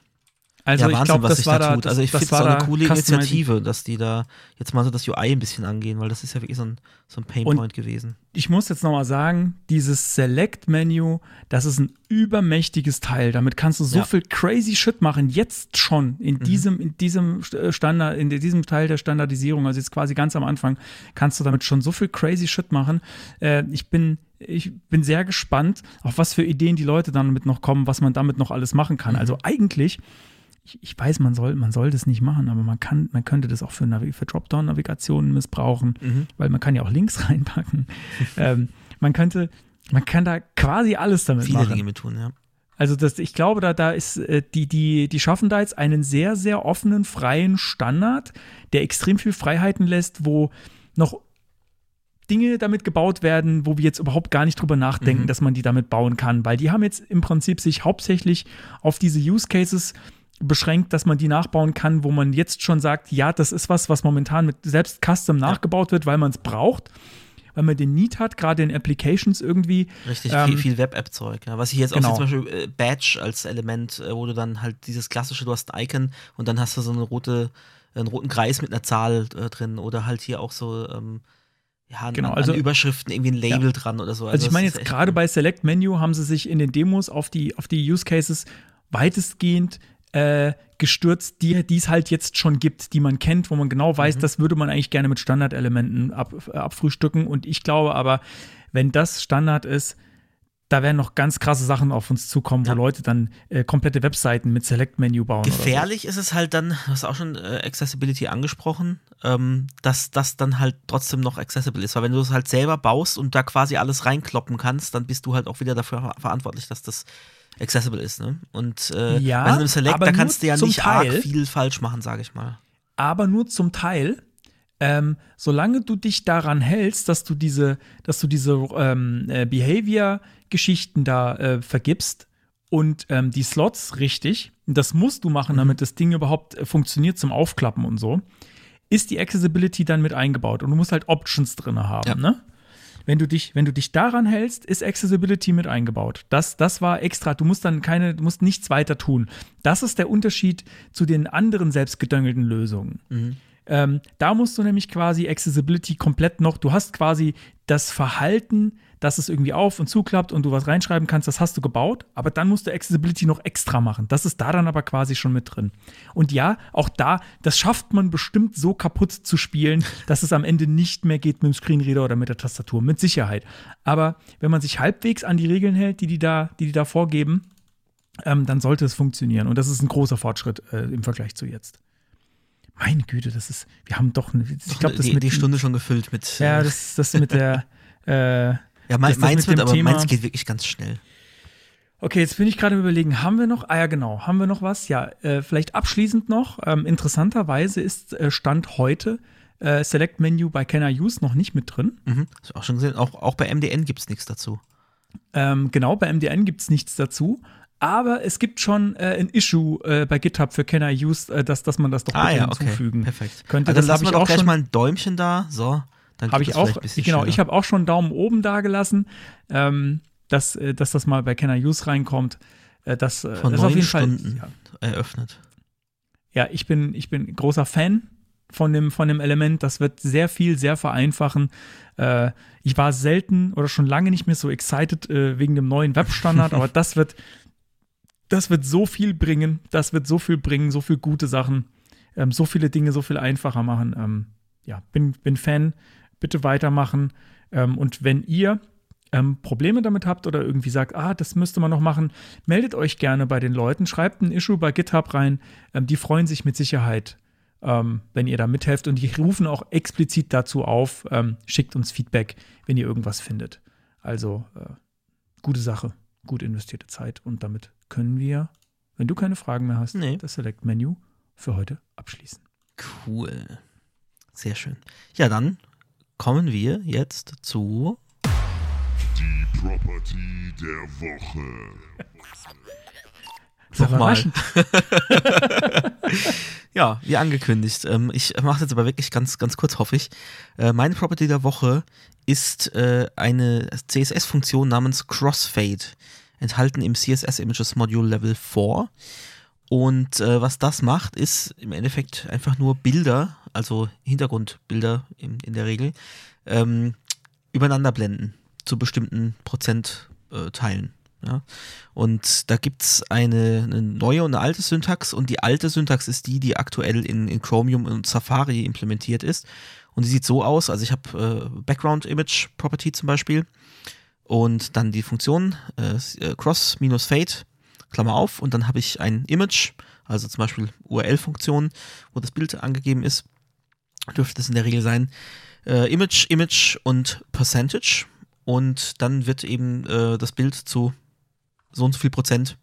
Also ja, ich Wahnsinn, glaube, was das sich da da, tut. Also ich finde es auch eine coole. Initiative, dass die da jetzt mal so das UI ein bisschen angehen, weil das ist ja wirklich so ein, so ein Painpoint gewesen. ich muss jetzt nochmal sagen, dieses Select-Menü, das ist ein übermächtiges Teil. Damit kannst du so Ja. viel crazy Shit machen, jetzt schon in diesem, in diesem äh, Standard, in diesem Teil der Standardisierung, also jetzt quasi ganz am Anfang, kannst du damit schon so viel crazy Shit machen. Äh, ich bin ich bin sehr gespannt, auf was für Ideen die Leute damit noch kommen, was man damit noch alles machen kann. Also eigentlich, ich, ich weiß, man soll, man soll das nicht machen, aber man kann, man könnte das auch für, Navi für Dropdown-Navigationen missbrauchen, weil man kann ja auch Links reinpacken. ähm, man könnte, man kann da quasi alles damit Viele machen. Dinge mit tun, ja. Also das, ich glaube, da, da ist äh, die, die, die schaffen da jetzt einen sehr, sehr offenen, freien Standard, der extrem viel Freiheiten lässt, wo noch Dinge damit gebaut werden, wo wir jetzt überhaupt gar nicht drüber nachdenken, Mhm. dass man die damit bauen kann, weil die haben jetzt im Prinzip sich hauptsächlich auf diese Use Cases beschränkt, dass man die nachbauen kann, wo man jetzt schon sagt, ja, das ist was, was momentan mit selbst Custom nachgebaut wird, weil man es braucht, weil man den Need hat, gerade in Applications irgendwie. Richtig Ähm, viel, viel Web-App-Zeug. Ja. Was ich jetzt genau. auch sehe, zum Beispiel äh, Badge als Element, äh, wo du dann halt dieses klassische, du hast ein Icon und dann hast du so eine rote, einen roten Kreis mit einer Zahl äh, drin oder halt hier auch so, ähm, ja, Genau, an, also- an Überschriften irgendwie ein Label dran oder so. Also, ich meine jetzt gerade cool. bei Select Menu haben sie sich in den Demos auf die, auf die Use Cases weitestgehend äh, gestürzt, die die es halt jetzt schon gibt, die man kennt, wo man genau Mhm. weiß, das würde man eigentlich gerne mit Standardelementen ab, abfrühstücken. Und ich glaube aber, wenn das Standard ist, da werden noch ganz krasse Sachen auf uns zukommen, wo Ja. Leute dann äh, komplette Webseiten mit Select-Menu bauen. Gefährlich ist es halt dann, du hast auch schon äh, Accessibility angesprochen, ähm, dass das dann halt trotzdem noch accessible ist. Weil wenn du es halt selber baust und da quasi alles reinkloppen kannst, dann bist du halt auch wieder dafür ver- verantwortlich, dass das accessible ist. Ne? Und äh, Ja, bei einem Select, da kannst du ja nicht arg Teil. viel falsch machen, sage ich mal. aber nur zum Teil. Ähm, solange du dich daran hältst, dass du diese, dass du diese ähm, äh, Behavior-Geschichten da äh, vergibst und ähm, die Slots richtig, das musst du machen, damit das Ding überhaupt äh, funktioniert zum Aufklappen und so, ist die Accessibility dann mit eingebaut und du musst halt Options drin haben, Ja. ne? Wenn du dich, wenn du dich daran hältst, ist Accessibility mit eingebaut. Das, das war extra. Du musst dann keine, du musst nichts weiter tun. Das ist der Unterschied zu den anderen selbstgedöngelten Lösungen. Ähm, da musst du nämlich quasi Accessibility komplett noch, du hast quasi das Verhalten, dass es irgendwie auf und zuklappt und du was reinschreiben kannst, das hast du gebaut, aber dann musst du Accessibility noch extra machen. Das ist da dann aber quasi schon mit drin. Und ja, auch da, das schafft man bestimmt so kaputt zu spielen, dass es am Ende nicht mehr geht mit dem Screenreader oder mit der Tastatur, mit Sicherheit. Aber wenn man sich halbwegs an die Regeln hält, die die da, die, die da vorgeben, ähm, dann sollte es funktionieren. Und das ist ein großer Fortschritt äh, im Vergleich zu jetzt. Meine Güte, das ist, wir haben doch, eine, ich glaube, das die, mit die Stunde schon gefüllt mit. Ja, äh, das, das mit der. Äh, ja mein, meins wird, aber Thema- meins geht wirklich ganz schnell. okay, jetzt bin ich gerade überlegen, haben wir noch? Ah ja, genau, haben wir noch was? Ja, äh, vielleicht abschließend noch. Ähm, interessanterweise ist äh, Stand heute äh, Select Menu bei Can I Use noch nicht mit drin. Mhm. Hast du auch schon gesehen? Auch, auch bei MDN gibt es nichts dazu. Ähm, genau, bei MDN gibt es nichts dazu. Aber es gibt schon äh, ein Issue äh, bei GitHub für Can I Use, äh, dass, dass man das doch bitte Ah ja, okay. hinzufügen Perfekt. könnte. Also dann habe lassen wir ich doch auch gleich mal ein Däumchen da. So, Habe geht ich auch, genau, schneller. ich habe auch schon einen Daumen oben da gelassen, ähm, dass, äh, dass das mal bei I Use reinkommt. Äh, das, äh, Vor das ist auf neun jeden Stunden Fall. eröffnet. Ja, ja ich, bin, ich bin großer Fan von dem, von dem Element. Das wird sehr viel, sehr vereinfachen. Äh, ich war selten oder schon lange nicht mehr so excited äh, wegen dem neuen Webstandard, aber das wird, das wird so viel bringen. Das wird so viel bringen, so viel gute Sachen, ähm, so viele Dinge so viel einfacher machen. Ähm, ja, bin, bin Fan. Bitte weitermachen. Ähm, und wenn ihr ähm, Probleme damit habt oder irgendwie sagt, ah, das müsste man noch machen, meldet euch gerne bei den Leuten, schreibt ein Issue bei GitHub rein. Ähm, die freuen sich mit Sicherheit, ähm, wenn ihr da mithelft und die rufen auch explizit dazu auf, ähm, schickt uns Feedback, wenn ihr irgendwas findet. Also äh, gute Sache, gut investierte Zeit und damit können wir, wenn du keine Fragen mehr hast, Nee. das Select-Menü für heute abschließen. Cool. Sehr schön. Ja, dann kommen wir jetzt zu. Die Property der Woche. Nochmal. Ja, wie angekündigt. Ähm, ich mache jetzt aber wirklich ganz, ganz kurz, hoffe ich. Äh, meine Property der Woche ist äh, eine CSS-Funktion namens Crossfade, enthalten im CSS Images Module Level 4. Und äh, was das macht, ist im Endeffekt einfach nur Bilder, also Hintergrundbilder in, in der Regel, ähm, übereinander blenden zu bestimmten Prozentteilen. Äh, ja? Und da gibt es eine, eine neue und eine alte Syntax und die alte Syntax ist die, die aktuell in, in Chromium und Safari implementiert ist. Und die sieht so aus, also ich habe äh, Background Image Property zum Beispiel und dann die Funktion äh, äh, cross-fade, Klammer auf, und dann habe ich ein Image, also zum Beispiel URL-Funktion, wo das Bild angegeben ist, dürfte es in der Regel sein, äh, Image, Image und Percentage und dann wird eben äh, das Bild zu so und so viel Prozent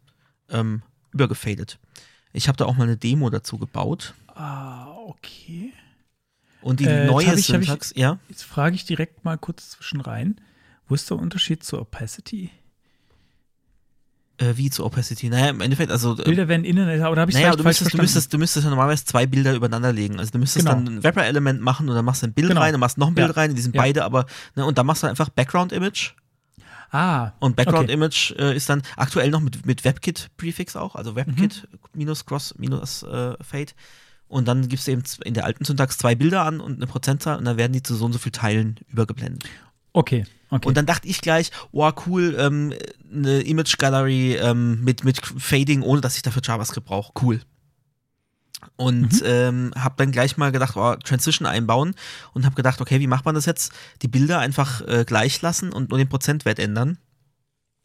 ähm, übergefadet. Ich habe da auch mal eine Demo dazu gebaut Ah, okay. und die Äh, neue ich- hab ich- Syntax, ja, Jetzt frage ich direkt mal kurz zwischen rein. Wo ist der Unterschied zur Opacity? Äh, wie zu Opacity. Naja, im Endeffekt, also äh, Bilder werden innen, oder habe ich Naja, du müsstest, du, müsstest, du müsstest ja normalerweise zwei Bilder übereinander legen. Also du müsstest Genau. dann ein Wrapper-Element machen und dann machst du ein Bild Genau. rein und machst noch ein Bild Ja. rein, die sind Ja. beide aber, ne, und dann machst du einfach Background-Image ah, und okay. Background-Image äh, ist dann aktuell noch mit, mit WebKit-Prefix auch, also WebKit minus Cross minus äh, Fade. Und dann gibst du eben in der alten Syntax zwei Bilder an und eine Prozentzahl und dann werden die zu so und so viel Teilen übergeblendet. Okay, okay. Und dann dachte ich gleich, wow, cool, ähm, eine Image Gallery ähm, mit, mit Fading, ohne dass ich dafür JavaScript brauche. Cool. Und Mhm. ähm, habe dann gleich mal gedacht, oh, Transition einbauen und habe gedacht, okay, wie macht man das jetzt? Die Bilder einfach äh, gleich lassen und nur den Prozentwert ändern.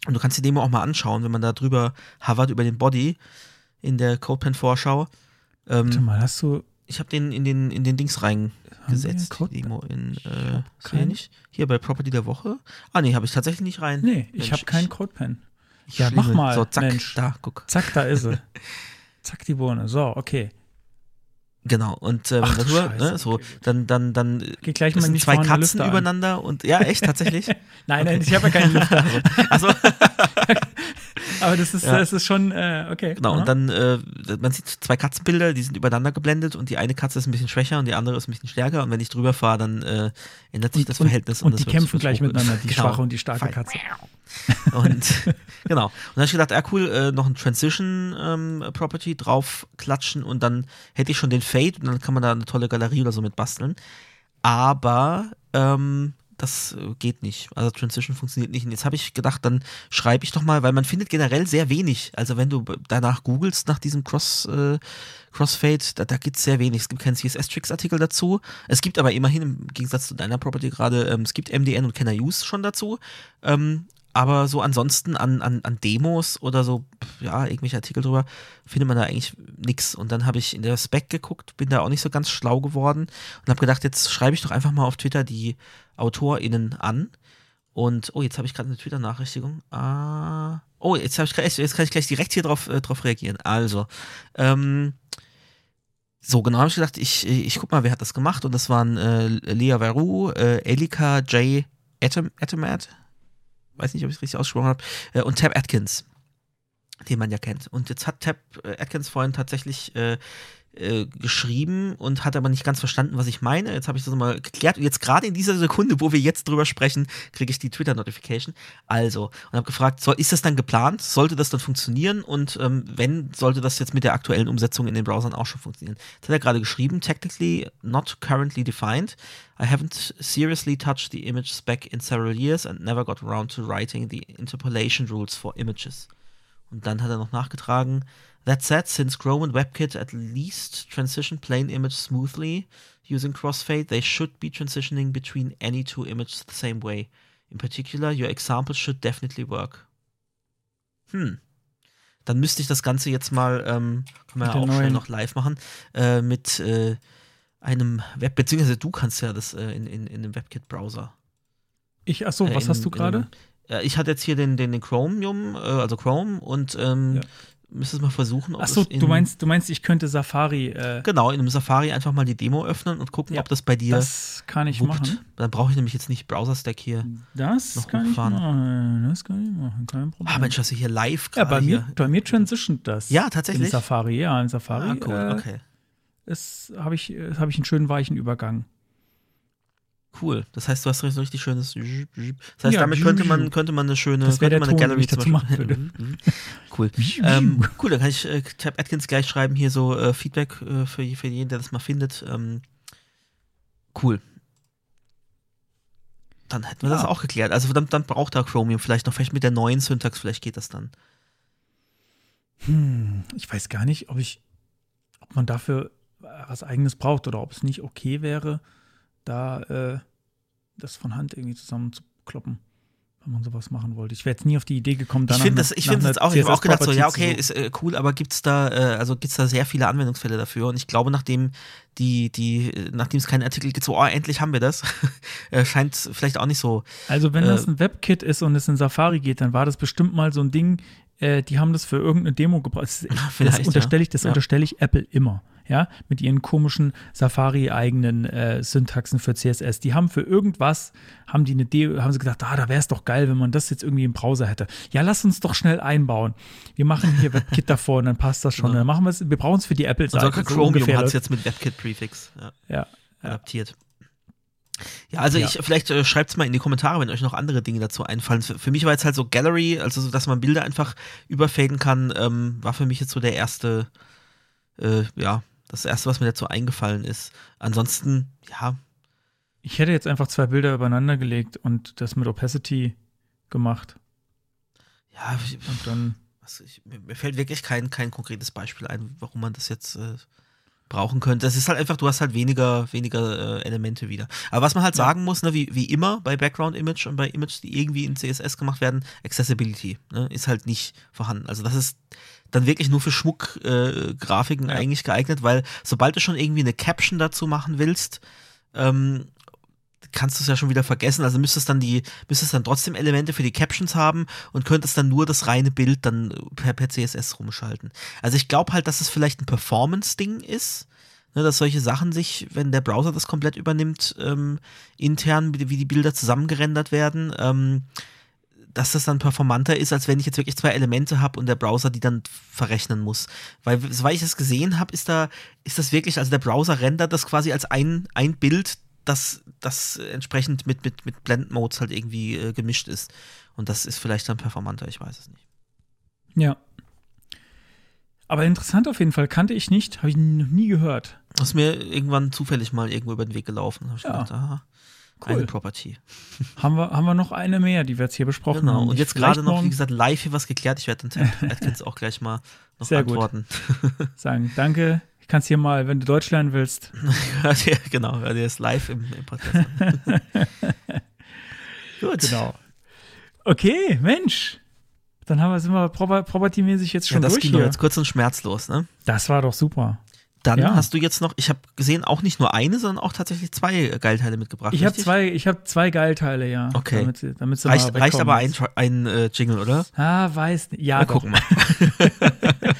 Und du kannst die Demo auch mal anschauen, wenn man da drüber hovert über den Body in der CodePen-Vorschau. Ähm, Warte mal, hast du. Ich habe den in den, in den Dings reingesetzt, Demo in, äh, keinen. nicht. Hier bei Property der Woche. Ah, nee, habe ich tatsächlich nicht rein. Nee, ich Mensch, habe keinen CodePen. ich Ja, mach mal, So, zack, Mensch. da, guck. Zack, da ist sie. Zack, die Bohne. So, okay. Genau, und äh, Ach darüber, Scheiße, ne, so, okay, dann, dann, dann Geht gleich mal nicht zwei Katzen an. übereinander und ja, echt, tatsächlich? Nein, nein, ich habe ja keine Lüfter. Also, Aber das ist, Ja. das ist schon, äh, okay. genau, Aha. und dann, äh, man sieht zwei Katzenbilder, die sind übereinander geblendet und die eine Katze ist ein bisschen schwächer und die andere ist ein bisschen stärker und wenn ich drüber fahre, dann äh, ändert sich das Verhältnis. Und, das die wird- kämpfen gleich hoch- miteinander, die Genau. schwache und die starke Fein. Katze. Und genau. Und dann habe ich gedacht, ja cool, äh, noch ein Transition ähm, Property drauf klatschen und dann hätte ich schon den Fade und dann kann man da eine tolle Galerie oder so mit basteln. Aber ähm, das äh, geht nicht. Also Transition funktioniert nicht. Und jetzt habe ich gedacht, dann schreibe ich doch mal, weil man findet generell sehr wenig. Also wenn du danach googelst nach diesem Cross, äh, Crossfade, da, da gibt es sehr wenig. Es gibt keinen CSS-Tricks-Artikel dazu. Es gibt aber immerhin, im Gegensatz zu deiner Property gerade, ähm, es gibt MDN und Can I Use schon dazu. Ähm, aber so ansonsten an, an, an Demos oder so, ja, irgendwelche Artikel drüber, findet man da eigentlich nix. Und dann habe ich in der Spec geguckt, bin da auch nicht so ganz schlau geworden und habe gedacht, jetzt schreibe ich doch einfach mal auf Twitter die AutorInnen an. Und, oh, jetzt habe ich gerade eine Twitter-Nachrichtigung. Ah, oh, jetzt, ich, jetzt kann ich gleich direkt hier drauf, äh, drauf reagieren. Also, ähm, so, genau habe ich gedacht, ich, ich guck mal, wer hat das gemacht. Und das waren äh, Lea Veru, äh, Elika J. Atom, weiß nicht, ob ich es richtig ausgesprochen habe, äh, und Tab Atkins, den man ja kennt. Und jetzt hat Tab äh, Atkins vorhin tatsächlich äh, geschrieben und hat aber nicht ganz verstanden, was ich meine. Jetzt habe ich das mal geklärt und jetzt gerade in dieser Sekunde, wo wir jetzt drüber sprechen, kriege ich die Twitter-Notification. Also, und habe gefragt, soll, ist das dann geplant? Sollte das dann funktionieren? Und ähm, wenn, sollte das jetzt mit der aktuellen Umsetzung in den Browsern auch schon funktionieren? Das hat er gerade geschrieben, technically not currently defined. I haven't seriously touched the image spec in several years and never got around to writing the interpolation rules for images. Und dann hat er noch nachgetragen, That said, since Chrome and WebKit at least transition plain image smoothly using crossfade, they should be transitioning between any two images the same way. In particular, your example should definitely work. Hm. Dann müsste ich das Ganze jetzt mal, ähm, können wir ja auch schnell noch live machen, äh, mit äh, einem Web, beziehungsweise du kannst ja das äh, in, in, in dem WebKit-Browser. Ich, achso, Äh, was in- hast du gerade? Ich hatte jetzt hier den, den, den Chromium, äh, also Chrome und ähm, Ja. Müsste es mal versuchen, ob Achso, du meinst, du meinst, ich könnte Safari. Äh, genau in einem Safari einfach mal die Demo öffnen und gucken, Ja, ob das bei dir das kann ich wuppt. machen. Dann brauche ich nämlich jetzt nicht Browser-Stack hier. Das Noch kann hochfahren. ich machen. Das kann ich machen. Kein Problem. Ah, Mensch, hast du hier live ja, gerade bei hier. mir, bei mir transitioned das. Ja, tatsächlich? In Safari, ja, in Safari. Ah, cool, äh, okay. Es habe ich, habe ich einen schönen weichen Übergang. Cool. Das heißt, du hast so richtig schönes. Das heißt, Ja, damit könnte man, könnte man eine schöne, Das könnte der man eine Ton, den ich dazu machen Beispiel- cool. ähm, cool, dann kann ich äh, Tab Atkins gleich schreiben, hier so äh, Feedback äh, für, für jeden, der das mal findet. Ähm, cool. Dann hätten wir Ja. das auch geklärt. Also dann, dann braucht er Chromium vielleicht noch, vielleicht mit der neuen Syntax, vielleicht geht das dann. Hm, ich weiß gar nicht, ob ich, ob man dafür äh, was eigenes braucht oder ob es nicht okay wäre, da äh, das von Hand irgendwie zusammenzukloppen, wenn man sowas machen wollte. Ich wäre jetzt nie auf die Idee gekommen, Ich danach finde das, ich finde das einer auch, ich habe auch gedacht, so, ja, okay, ist äh, cool, aber gibt's da, äh, also gibt's da sehr viele Anwendungsfälle dafür und ich glaube, nachdem die, die, äh, nachdem es keinen Artikel gibt, so, oh, endlich haben wir das, äh, scheint vielleicht auch nicht so. Also wenn Äh, das ein WebKit ist und es in Safari geht, dann war das bestimmt mal so ein Ding, äh, die haben das für irgendeine Demo gebraucht. Das, das unterstelle ich, das ja. unterstelle ich Apple immer, ja, mit ihren komischen Safari-eigenen äh, Syntaxen für CSS. Die haben für irgendwas, haben die eine De haben sie gedacht, ah, da wäre es doch geil, wenn man das jetzt irgendwie im Browser hätte. Ja, lass uns doch schnell einbauen. Wir machen hier WebKit davor und dann passt das schon. Ja. Dann machen wir es, wir brauchen es für die Apple-Seite. sogar So Chromium hat es jetzt mit WebKit-Prefix Ja, adaptiert. Ja, also Ja. ich, vielleicht äh, schreibt es mal in die Kommentare, wenn euch noch andere Dinge dazu einfallen. Für, für mich war jetzt halt so Gallery, also so, dass man Bilder einfach überfaden kann, ähm, war für mich jetzt so der erste, äh, ja, das erste, was mir dazu eingefallen ist. Ansonsten, ja, Ich hätte jetzt einfach zwei Bilder übereinander gelegt und das mit Opacity gemacht. ja, ich- Und dann was, ich, mir, fällt wirklich kein, kein konkretes Beispiel ein, warum man das jetzt äh, brauchen könnte. Das ist halt einfach, du hast halt weniger, weniger äh, Elemente wieder. Aber was man halt Ja. sagen muss, ne, wie, wie immer bei Background Image und bei Images, die irgendwie in CSS gemacht werden, Accessibility ne, ist halt nicht vorhanden. Also das ist dann wirklich nur für Schmuckgrafiken äh, Grafiken Ja. eigentlich geeignet, weil sobald du schon irgendwie eine Caption dazu machen willst, ähm, kannst du es ja schon wieder vergessen. Also müsstest dann die, müsstest dann trotzdem Elemente für die Captions haben und könntest dann nur das reine Bild dann per, per CSS rumschalten. Also ich glaube halt, dass es vielleicht ein Performance-Ding ist, ne, dass solche Sachen sich, wenn der Browser das komplett übernimmt, ähm, intern, wie, wie die Bilder zusammengerendert werden, ähm, dass das dann performanter ist, als wenn ich jetzt wirklich zwei Elemente habe und der Browser die dann verrechnen muss. Weil, soweit ich das gesehen habe, ist da, ist das wirklich, also der Browser rendert das quasi als ein, ein Bild, das, das entsprechend mit, mit, mit Blend-Modes halt irgendwie äh, gemischt ist. Und das ist vielleicht dann performanter, ich weiß es nicht. Ja. Aber interessant auf jeden Fall, kannte ich nicht, habe ich noch nie gehört. Das ist mir irgendwann zufällig mal irgendwo über den Weg gelaufen. Hab ich Ja. gedacht, aha, Cool. eine Property. Haben wir, haben wir noch eine mehr, die wir jetzt hier besprochen Genau. haben. Und die jetzt gerade noch, wie gesagt, live hier was geklärt. Ich werde dann Ted Atkins auch gleich mal noch Sehr gut. antworten. sagen, danke, ich kann es hier mal, wenn du Deutsch lernen willst. Ja, genau, ja, der ist live im, im Podcast. Gut. Genau. Okay, Mensch. Dann haben wir, sind wir proper- property-mäßig jetzt Ja, schon das durch ging doch hier. jetzt kurz und schmerzlos, ne? Das war doch super. Dann Ja. hast du jetzt noch, ich habe gesehen, auch nicht nur eine, sondern auch tatsächlich zwei Geilteile mitgebracht. Ich habe zwei, ich habe zwei Geilteile, ja. Okay. Damit, sie- damit sie Reicht, reicht aber ein, ein äh, Jingle, oder? Ah, weiß nicht. Ja, Mal doch. gucken mal.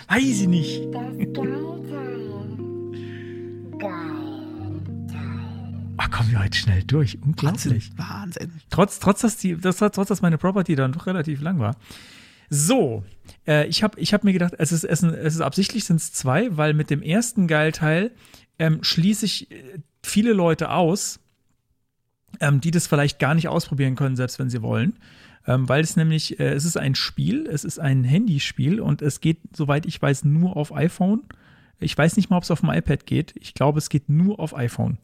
Weiß ich nicht. Ach, kommen wir heute schnell durch. Unglaublich. Wahnsinn. Wahnsinn. Trotz, trotz, dass die, das, trotz, dass meine Property dann doch relativ lang war. So, äh, ich habe ich hab mir gedacht, es ist, es ist, es ist absichtlich sind es zwei, weil mit dem ersten Geilteil ähm, schließe ich äh, viele Leute aus, ähm, die das vielleicht gar nicht ausprobieren können, selbst wenn sie wollen. Ähm, weil es nämlich, äh, es ist ein Spiel, es ist ein Handyspiel und es geht, soweit ich weiß, nur auf iPhone. Ich weiß nicht mal, ob es auf dem iPad geht. Ich glaube, es geht nur auf iPhone.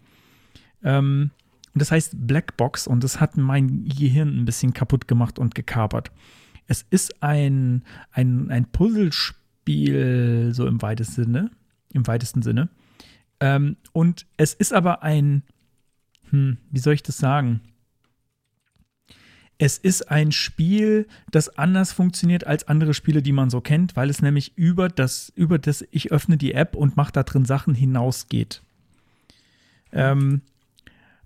Ähm, und das heißt Blackbox und das hat mein Gehirn ein bisschen kaputt gemacht und gekapert. Es ist ein, ein, ein Puzzlespiel, so im weitesten Sinne. Im weitesten Sinne. Ähm, und es ist aber ein, hm, wie soll ich das sagen? Es ist ein Spiel, das anders funktioniert als andere Spiele, die man so kennt, weil es nämlich über das, über das ich öffne die App und mache da drin Sachen hinausgeht. Ähm,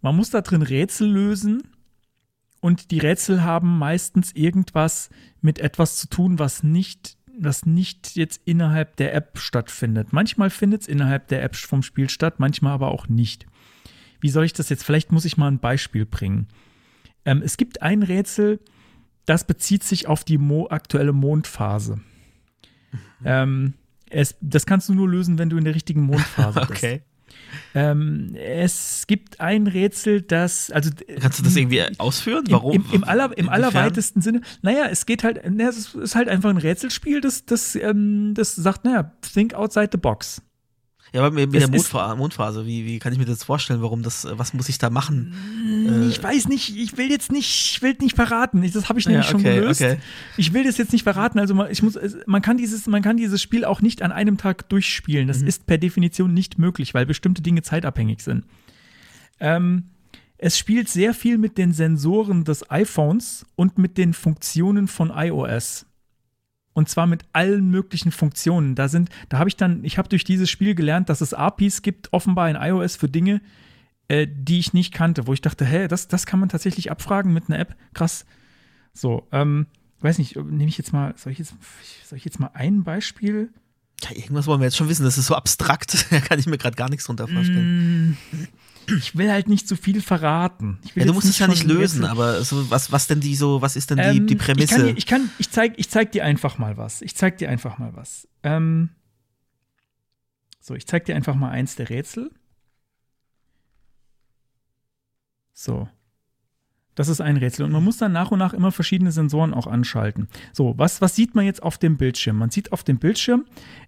man muss da drin Rätsel lösen und die Rätsel haben meistens irgendwas mit etwas zu tun, was nicht, was nicht jetzt innerhalb der App stattfindet. Manchmal findet es innerhalb der App vom Spiel statt, manchmal aber auch nicht. Wie soll ich das jetzt? Vielleicht muss ich mal ein Beispiel bringen. Ähm, es gibt ein Rätsel, das bezieht sich auf die Mo aktuelle Mondphase. Ähm, es, das kannst du nur lösen, wenn du in der richtigen Mondphase bist. Okay. Ähm, es gibt ein Rätsel, das, also Kannst du das irgendwie ausführen? Warum? Im, im, aller, im allerweitesten Sinne, naja, es geht halt, na, es ist- ist halt einfach ein Rätselspiel, das, das, ähm, das sagt, naja, think outside the box. Ja, aber mit, der Mondpha Mondphase, wie, wie kann ich mir das vorstellen? Warum das, äh, was muss ich da machen? Äh, ich weiß nicht, ich will jetzt nicht, ich will nicht verraten. Ich, das habe ich Ja, nämlich schon okay, gelöst. okay. Ich will das jetzt nicht verraten. Also man, ich muss, man kann dieses, man kann dieses Spiel auch nicht an einem Tag durchspielen. Das Mhm. ist per Definition nicht möglich, weil bestimmte Dinge zeitabhängig sind. Ähm, es spielt sehr viel mit den Sensoren des iPhones und mit den Funktionen von iOS. Und zwar mit allen möglichen Funktionen. Da sind, da habe ich dann, ich habe durch dieses Spiel gelernt, dass es APIs gibt, offenbar in iOS für Dinge, äh, die ich nicht kannte, wo ich dachte, hä, das, das kann man tatsächlich abfragen mit einer App. Krass. So, ähm, weiß nicht, nehme ich jetzt mal, soll ich jetzt, soll ich jetzt mal ein Beispiel? Ja, irgendwas wollen wir jetzt schon wissen. Das ist so abstrakt. Da kann ich mir gerade gar nichts drunter vorstellen. Mm, Ich will halt nicht zu viel verraten. Ja, du jetzt musst es ja nicht lösen, Rätsel- aber so, was, was denn die so, was ist denn die, Ähm, die Prämisse? Ich, kann, dir- ich, kann, ich, zeig, ich zeig dir einfach mal was. Ich zeig dir einfach mal was. Ähm, so, ich zeig dir einfach mal eins der Rätsel. So. Das ist ein Rätsel. Und man muss dann nach und nach immer verschiedene Sensoren auch anschalten. So, was, was sieht man jetzt auf dem Bildschirm? Man sieht auf dem Bildschirm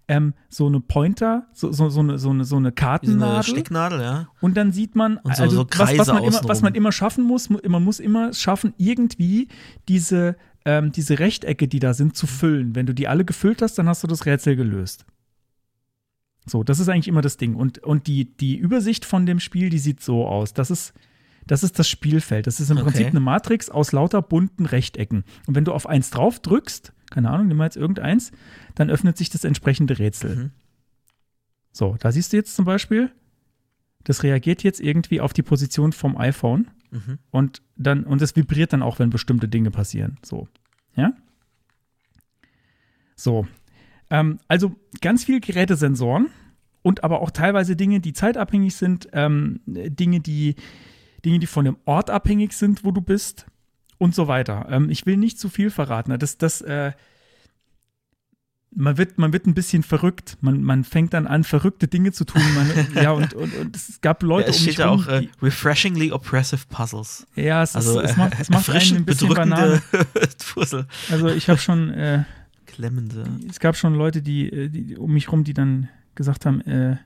ähm, so eine Pointer, so, so, so, eine, so, eine, so eine Wie so eine Kartennadel. Stecknadel, ja. Und dann sieht man, Und so- also so was, was, man immer, was man immer schaffen muss, mu- man muss immer schaffen, irgendwie diese, ähm, diese Rechtecke, die da sind, zu füllen. Wenn du die alle gefüllt hast, dann hast du das Rätsel gelöst. So, das ist eigentlich immer das Ding. Und, und die, die Übersicht von dem Spiel, die sieht so aus. Das ist, das ist das Spielfeld. Das ist im Okay. Prinzip eine Matrix aus lauter bunten Rechtecken. Und wenn du auf eins drauf drückst, keine Ahnung, nimm mal jetzt irgendeins, dann öffnet sich das entsprechende Rätsel. Mhm. So, da siehst du jetzt zum Beispiel, das reagiert jetzt irgendwie auf die Position vom iPhone Mhm. und dann, und es vibriert dann auch, wenn bestimmte Dinge passieren. So. Ja? So. Ähm, also ganz viel Gerätesensoren und aber auch teilweise Dinge, die zeitabhängig sind, ähm, Dinge, die, Dinge, die von dem Ort abhängig sind, wo du bist und so weiter. Ähm, ich will nicht zu viel verraten. Das, das, äh, man wird, man wird ein bisschen verrückt. Man, man fängt dann an, verrückte Dinge zu tun. Man, ja, und, und, und es gab Leute Ja, es um mich steht ja rum, auch äh, die, refreshingly oppressive puzzles. ja, es, Also ist, es macht, es macht einen ein bisschen Banane. Puzzle. Also ich habe schon, äh, Klemmende. es gab schon Leute, die, äh, die um mich rum, die dann gesagt haben, äh,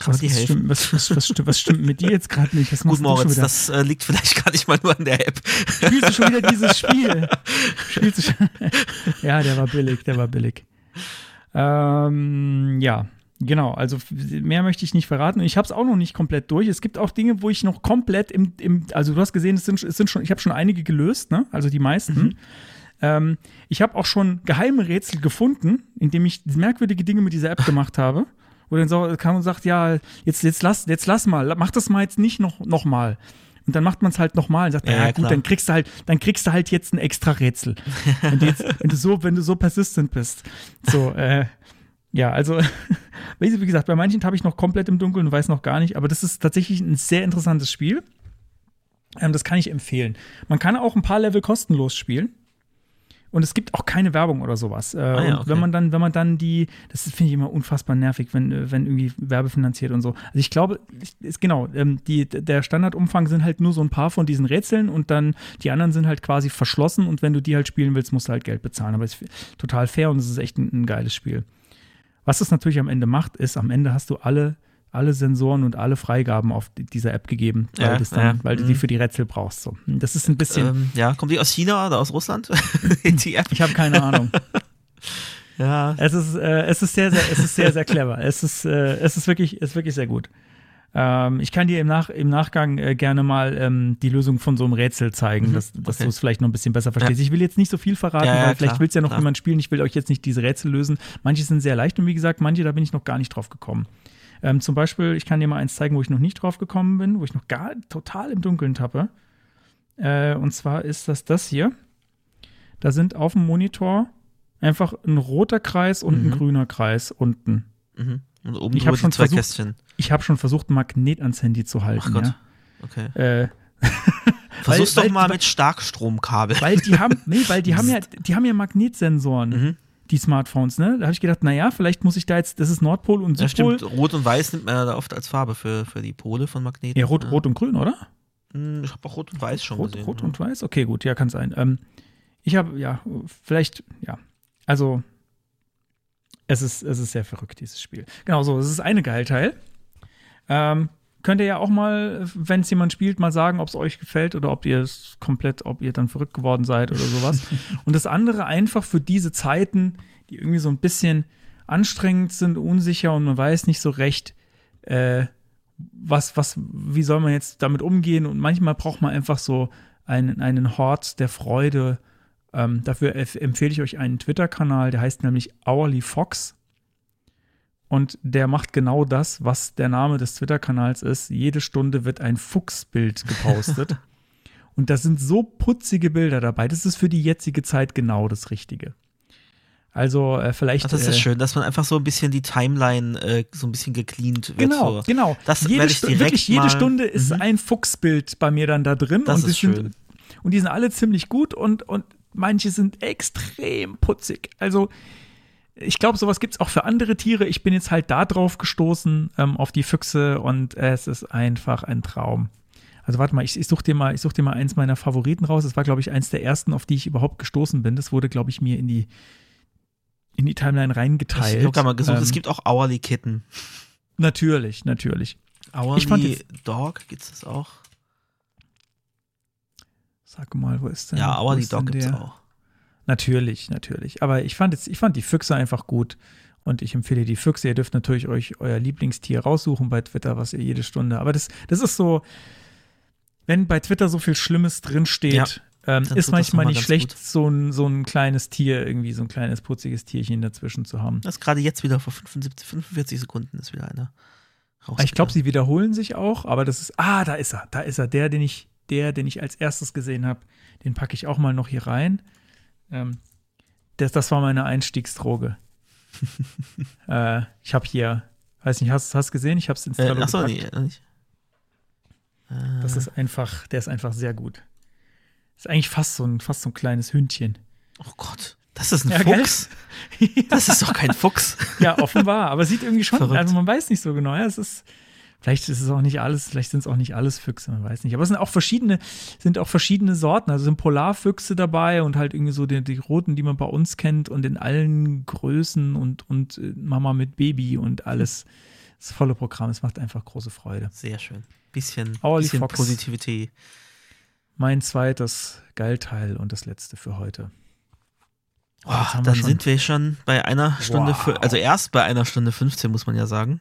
Kann man was, helfen? stimmt, was, was, was, stimmt, was stimmt mit dir jetzt gerade nicht? Was Gut, Moritz, das äh, liegt vielleicht gar nicht mal nur an der App. Spielst du schon wieder dieses Spiel? Spielst du schon? ja, der war billig, der war billig. Ähm, ja, genau. Also mehr möchte ich nicht verraten. Und ich habe es auch noch nicht komplett durch. Es gibt auch Dinge, wo ich noch komplett im, im also du hast gesehen, es sind, es sind schon, ich habe schon einige gelöst, ne? Also die meisten. Ähm, ich habe auch schon geheime Rätsel gefunden, indem ich merkwürdige Dinge mit dieser App gemacht habe. Wo dann so kam und sagt, ja, jetzt, jetzt lass, jetzt lass mal, mach das mal jetzt nicht noch, noch mal. Und dann macht man es halt nochmal und sagt, Ja, ja, gut, klar. dann kriegst du halt, dann kriegst du halt jetzt ein extra Rätsel. wenn, du jetzt, wenn du so, wenn du so persistent bist. So, äh, ja, also, wie wie gesagt, bei manchen habe ich noch komplett im Dunkeln und weiß noch gar nicht, aber das ist tatsächlich ein sehr interessantes Spiel. Ähm, das kann ich empfehlen. Man kann auch ein paar Level kostenlos spielen. Und es gibt auch keine Werbung oder sowas. Äh, Ah ja, und okay. wenn man dann, wenn man dann die, das finde ich immer unfassbar nervig, wenn, äh, wenn irgendwie werbefinanziert und so. Also ich glaube, ist genau, ähm, die, der Standardumfang sind halt nur so ein paar von diesen Rätseln und dann die anderen sind halt quasi verschlossen und wenn du die halt spielen willst, musst du halt Geld bezahlen. Aber es ist total fair und es ist echt ein, ein geiles Spiel. Was es natürlich am Ende macht, ist, am Ende hast du alle, alle Sensoren und alle Freigaben auf die- dieser App gegeben, weil, Ja, dann, ja, weil du die mhm. für die Rätsel brauchst. So. Das ist ein bisschen, Ähm, ja, kommt die aus China oder aus Russland? die App? ich habe keine Ahnung. Ja. Es ist, äh, es ist sehr, sehr, es ist sehr, sehr clever. Es ist, äh, es ist wirklich, ist wirklich sehr gut. Ähm, ich kann dir im, Nach im Nachgang äh, gerne mal ähm, die Lösung von so einem Rätsel zeigen, Mhm, dass, dass okay. du es vielleicht noch ein bisschen besser verstehst. Ich will jetzt nicht so viel verraten, Ja, ja, weil vielleicht will es ja noch klar. jemand spielen. Ich will euch jetzt nicht diese Rätsel lösen. Manche sind sehr leicht und wie gesagt, manche, da bin ich noch gar nicht drauf gekommen. Ähm, zum Beispiel, ich kann dir mal eins zeigen, wo ich noch nicht drauf gekommen bin, wo ich noch gar total im Dunkeln tappe. Äh, und zwar ist das das hier. Da sind auf dem Monitor einfach ein roter Kreis und Mhm. ein grüner Kreis unten. Mhm. Und oben Ich drüber schon zwei versucht- Kästchen. Ich habe schon versucht, ein Magnet ans Handy zu halten. Ach Gott. Ja. Okay. Äh, Versuch's weil- doch mal weil- mit Starkstromkabel. weil die haben, nee, weil die haben ja, die haben ja Magnetsensoren, Mhm. Die Smartphones, ne? Da habe ich gedacht, naja, vielleicht muss ich da jetzt, das ist Nordpol und Ja, Südpol. stimmt. Rot und Weiß nimmt man ja da oft als Farbe für, für die Pole von Magneten. Ja, rot, rot und grün, oder? Hm, Ich habe auch Rot und Weiß schon Rot, gesehen. rot ja. und weiß? Okay, gut, ja, kann sein. Ähm, ich habe, ja, vielleicht, ja. Also, es ist, es ist sehr verrückt, dieses Spiel. Genau so, es ist eine Geilteil. Ähm, könnt ihr ja auch mal, wenn es jemand spielt, mal sagen, ob es euch gefällt oder ob ihr es komplett, ob ihr dann verrückt geworden seid oder sowas. und das andere einfach für diese Zeiten, die irgendwie so ein bisschen anstrengend sind, unsicher und man weiß nicht so recht, äh, was, was, wie soll man jetzt damit umgehen? Und manchmal braucht man einfach so einen, einen Hort der Freude. Ähm, dafür empf- empfehle ich euch einen Twitter-Kanal, der heißt nämlich Hourly Fox. Und der macht genau das, was der Name des Twitter-Kanals ist. Jede Stunde wird ein Fuchsbild gepostet. Und da sind so putzige Bilder dabei. Das ist für die jetzige Zeit genau das Richtige. Also äh, vielleicht. Ach, das ist äh, schön, dass man einfach so ein bisschen die Timeline äh, so ein bisschen gecleant wird. Genau, so. genau. Das jede ich direkt wirklich jede Stunde ist Mhm. ein Fuchsbild bei mir dann da drin. Das und die ist schön. Sind, und die sind alle ziemlich gut und, und manche sind extrem putzig. Also ich glaube, sowas gibt es auch für andere Tiere. Ich bin jetzt halt da drauf gestoßen, ähm, auf die Füchse und es ist einfach ein Traum. Also warte mal, ich, ich suche dir mal, ich such dir mal eins meiner Favoriten raus. Das war, glaube ich, eins der ersten, auf die ich überhaupt gestoßen bin. Das wurde, glaube ich, mir in die, in die Timeline reingeteilt. Ich habe gerade mal gesucht, Ähm, es gibt auch Hourly Kitten. Natürlich, natürlich. Hourly Dog, gibt's das auch? Sag mal, wo ist denn? Ja, Hourly Dog gibt's der? auch. Natürlich, natürlich. Aber ich fand jetzt, ich fand die Füchse einfach gut. Und ich empfehle die Füchse. Ihr dürft natürlich euch euer Lieblingstier raussuchen bei Twitter, was ihr jede Stunde. Aber das, das ist so, wenn bei Twitter so viel Schlimmes drinsteht, Ja, ähm, ist manchmal nicht schlecht, gut. so ein, so ein kleines Tier, irgendwie so ein kleines putziges Tierchen dazwischen zu haben. Das ist gerade jetzt wieder vor 75, 45 Sekunden ist wieder einer. Ich glaube, sie wiederholen sich auch, aber das ist. Ah, da ist er. Da ist er. Der, den ich, der, den ich als erstes gesehen habe, den packe ich auch mal noch hier rein. Ähm, das, das war meine Einstiegsdroge. äh, ich habe hier, weiß nicht, hast du es gesehen? Ich habe es ins Äh, Trello achso, gepackt. nee, nicht. Äh, Das ist einfach, der ist einfach sehr gut. Ist eigentlich fast so ein, fast so ein kleines Hündchen. oh Gott, das ist ein Ja? Fuchs. Das ist doch kein Fuchs. Ja, offenbar. Aber sieht irgendwie schon, Verrückt. also man weiß nicht so genau. Ja, es ist, vielleicht ist es auch nicht alles, vielleicht sind es auch nicht alles Füchse, man weiß nicht. Aber es sind auch verschiedene, sind auch verschiedene Sorten. Also sind Polarfüchse dabei und halt irgendwie so die, die roten, die man bei uns kennt und in allen Größen und, und äh, Mama mit Baby und alles. Das volle Programm. Es macht einfach große Freude. Sehr schön. Bisschen, Ollie bisschen Fox. Positivität. Mein zweites Geilteil und das letzte für heute. Oh, wir dann schon- sind wir schon bei einer Stunde, Wow. fü- also erst bei einer Stunde 15, muss man ja sagen.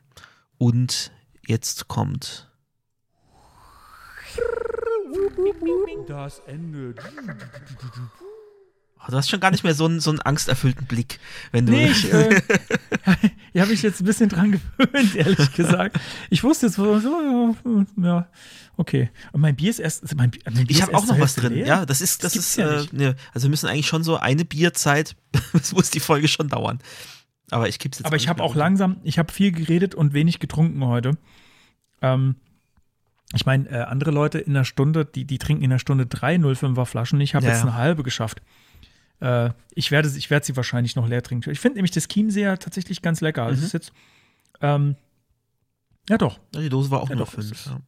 Und jetzt kommt. Das Ende. Oh, du hast schon gar nicht mehr so einen, so einen angsterfüllten Blick, wenn du. Nee, ich, äh, ja, habe ich jetzt ein bisschen dran gewöhnt, ehrlich gesagt. Ich wusste jetzt so, ja, okay. Und mein Bier ist erst, also mein, Bier- mein Bier ich habe auch noch was drin. leer. Ja, das ist, das, gibt's ist, ja äh, ne, also wir müssen eigentlich schon so eine Bierzeit, das muss die Folge schon dauern. Aber ich gebe jetzt Aber ich habe auch langsam, ich habe viel geredet und wenig getrunken heute. Ähm, ich meine, äh, andere Leute in einer Stunde, die, die trinken in einer Stunde drei 05er Flaschen. Ich habe Ja, jetzt eine halbe geschafft. Äh, ich, werde, ich werde sie wahrscheinlich noch leer trinken. Ich finde nämlich das Chiemseer tatsächlich ganz lecker. Also Mhm. es ist jetzt, ähm, ja doch, Ja, die Dose war auch Ja, nur doch, fünf. ist- Ja.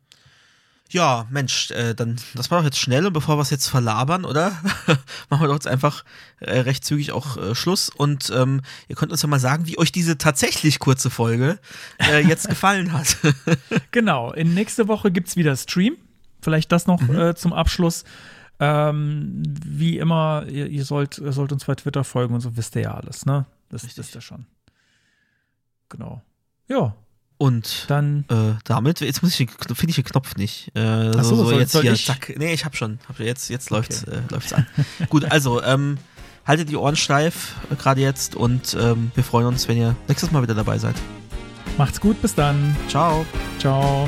Ja, Mensch, äh, dann, das war doch jetzt schnell und bevor wir es jetzt verlabern, oder? Machen wir doch jetzt einfach äh, recht zügig auch äh, Schluss und ähm, ihr könnt uns ja mal sagen, wie euch diese tatsächlich kurze Folge äh, jetzt gefallen hat. Genau, in nächste Woche gibt es wieder Stream. Vielleicht das noch Mhm. äh, zum Abschluss. Ähm, wie immer, ihr, ihr, sollt, ihr sollt uns bei Twitter folgen und so wisst ihr ja alles, ne? Das Richtig. wisst ihr schon. Genau. Ja, Und dann. äh, damit, jetzt muss ich, finde ich den Knopf nicht. Äh, Ach so, so, soll- jetzt soll hier, ich? zack. Nee, ich hab schon. Hab, jetzt jetzt läuft's, äh, läuft's an. Gut, also, ähm, haltet die Ohren steif, äh, gerade jetzt, und ähm, wir freuen uns, wenn ihr nächstes Mal wieder dabei seid. Macht's gut, bis dann. Ciao. Ciao.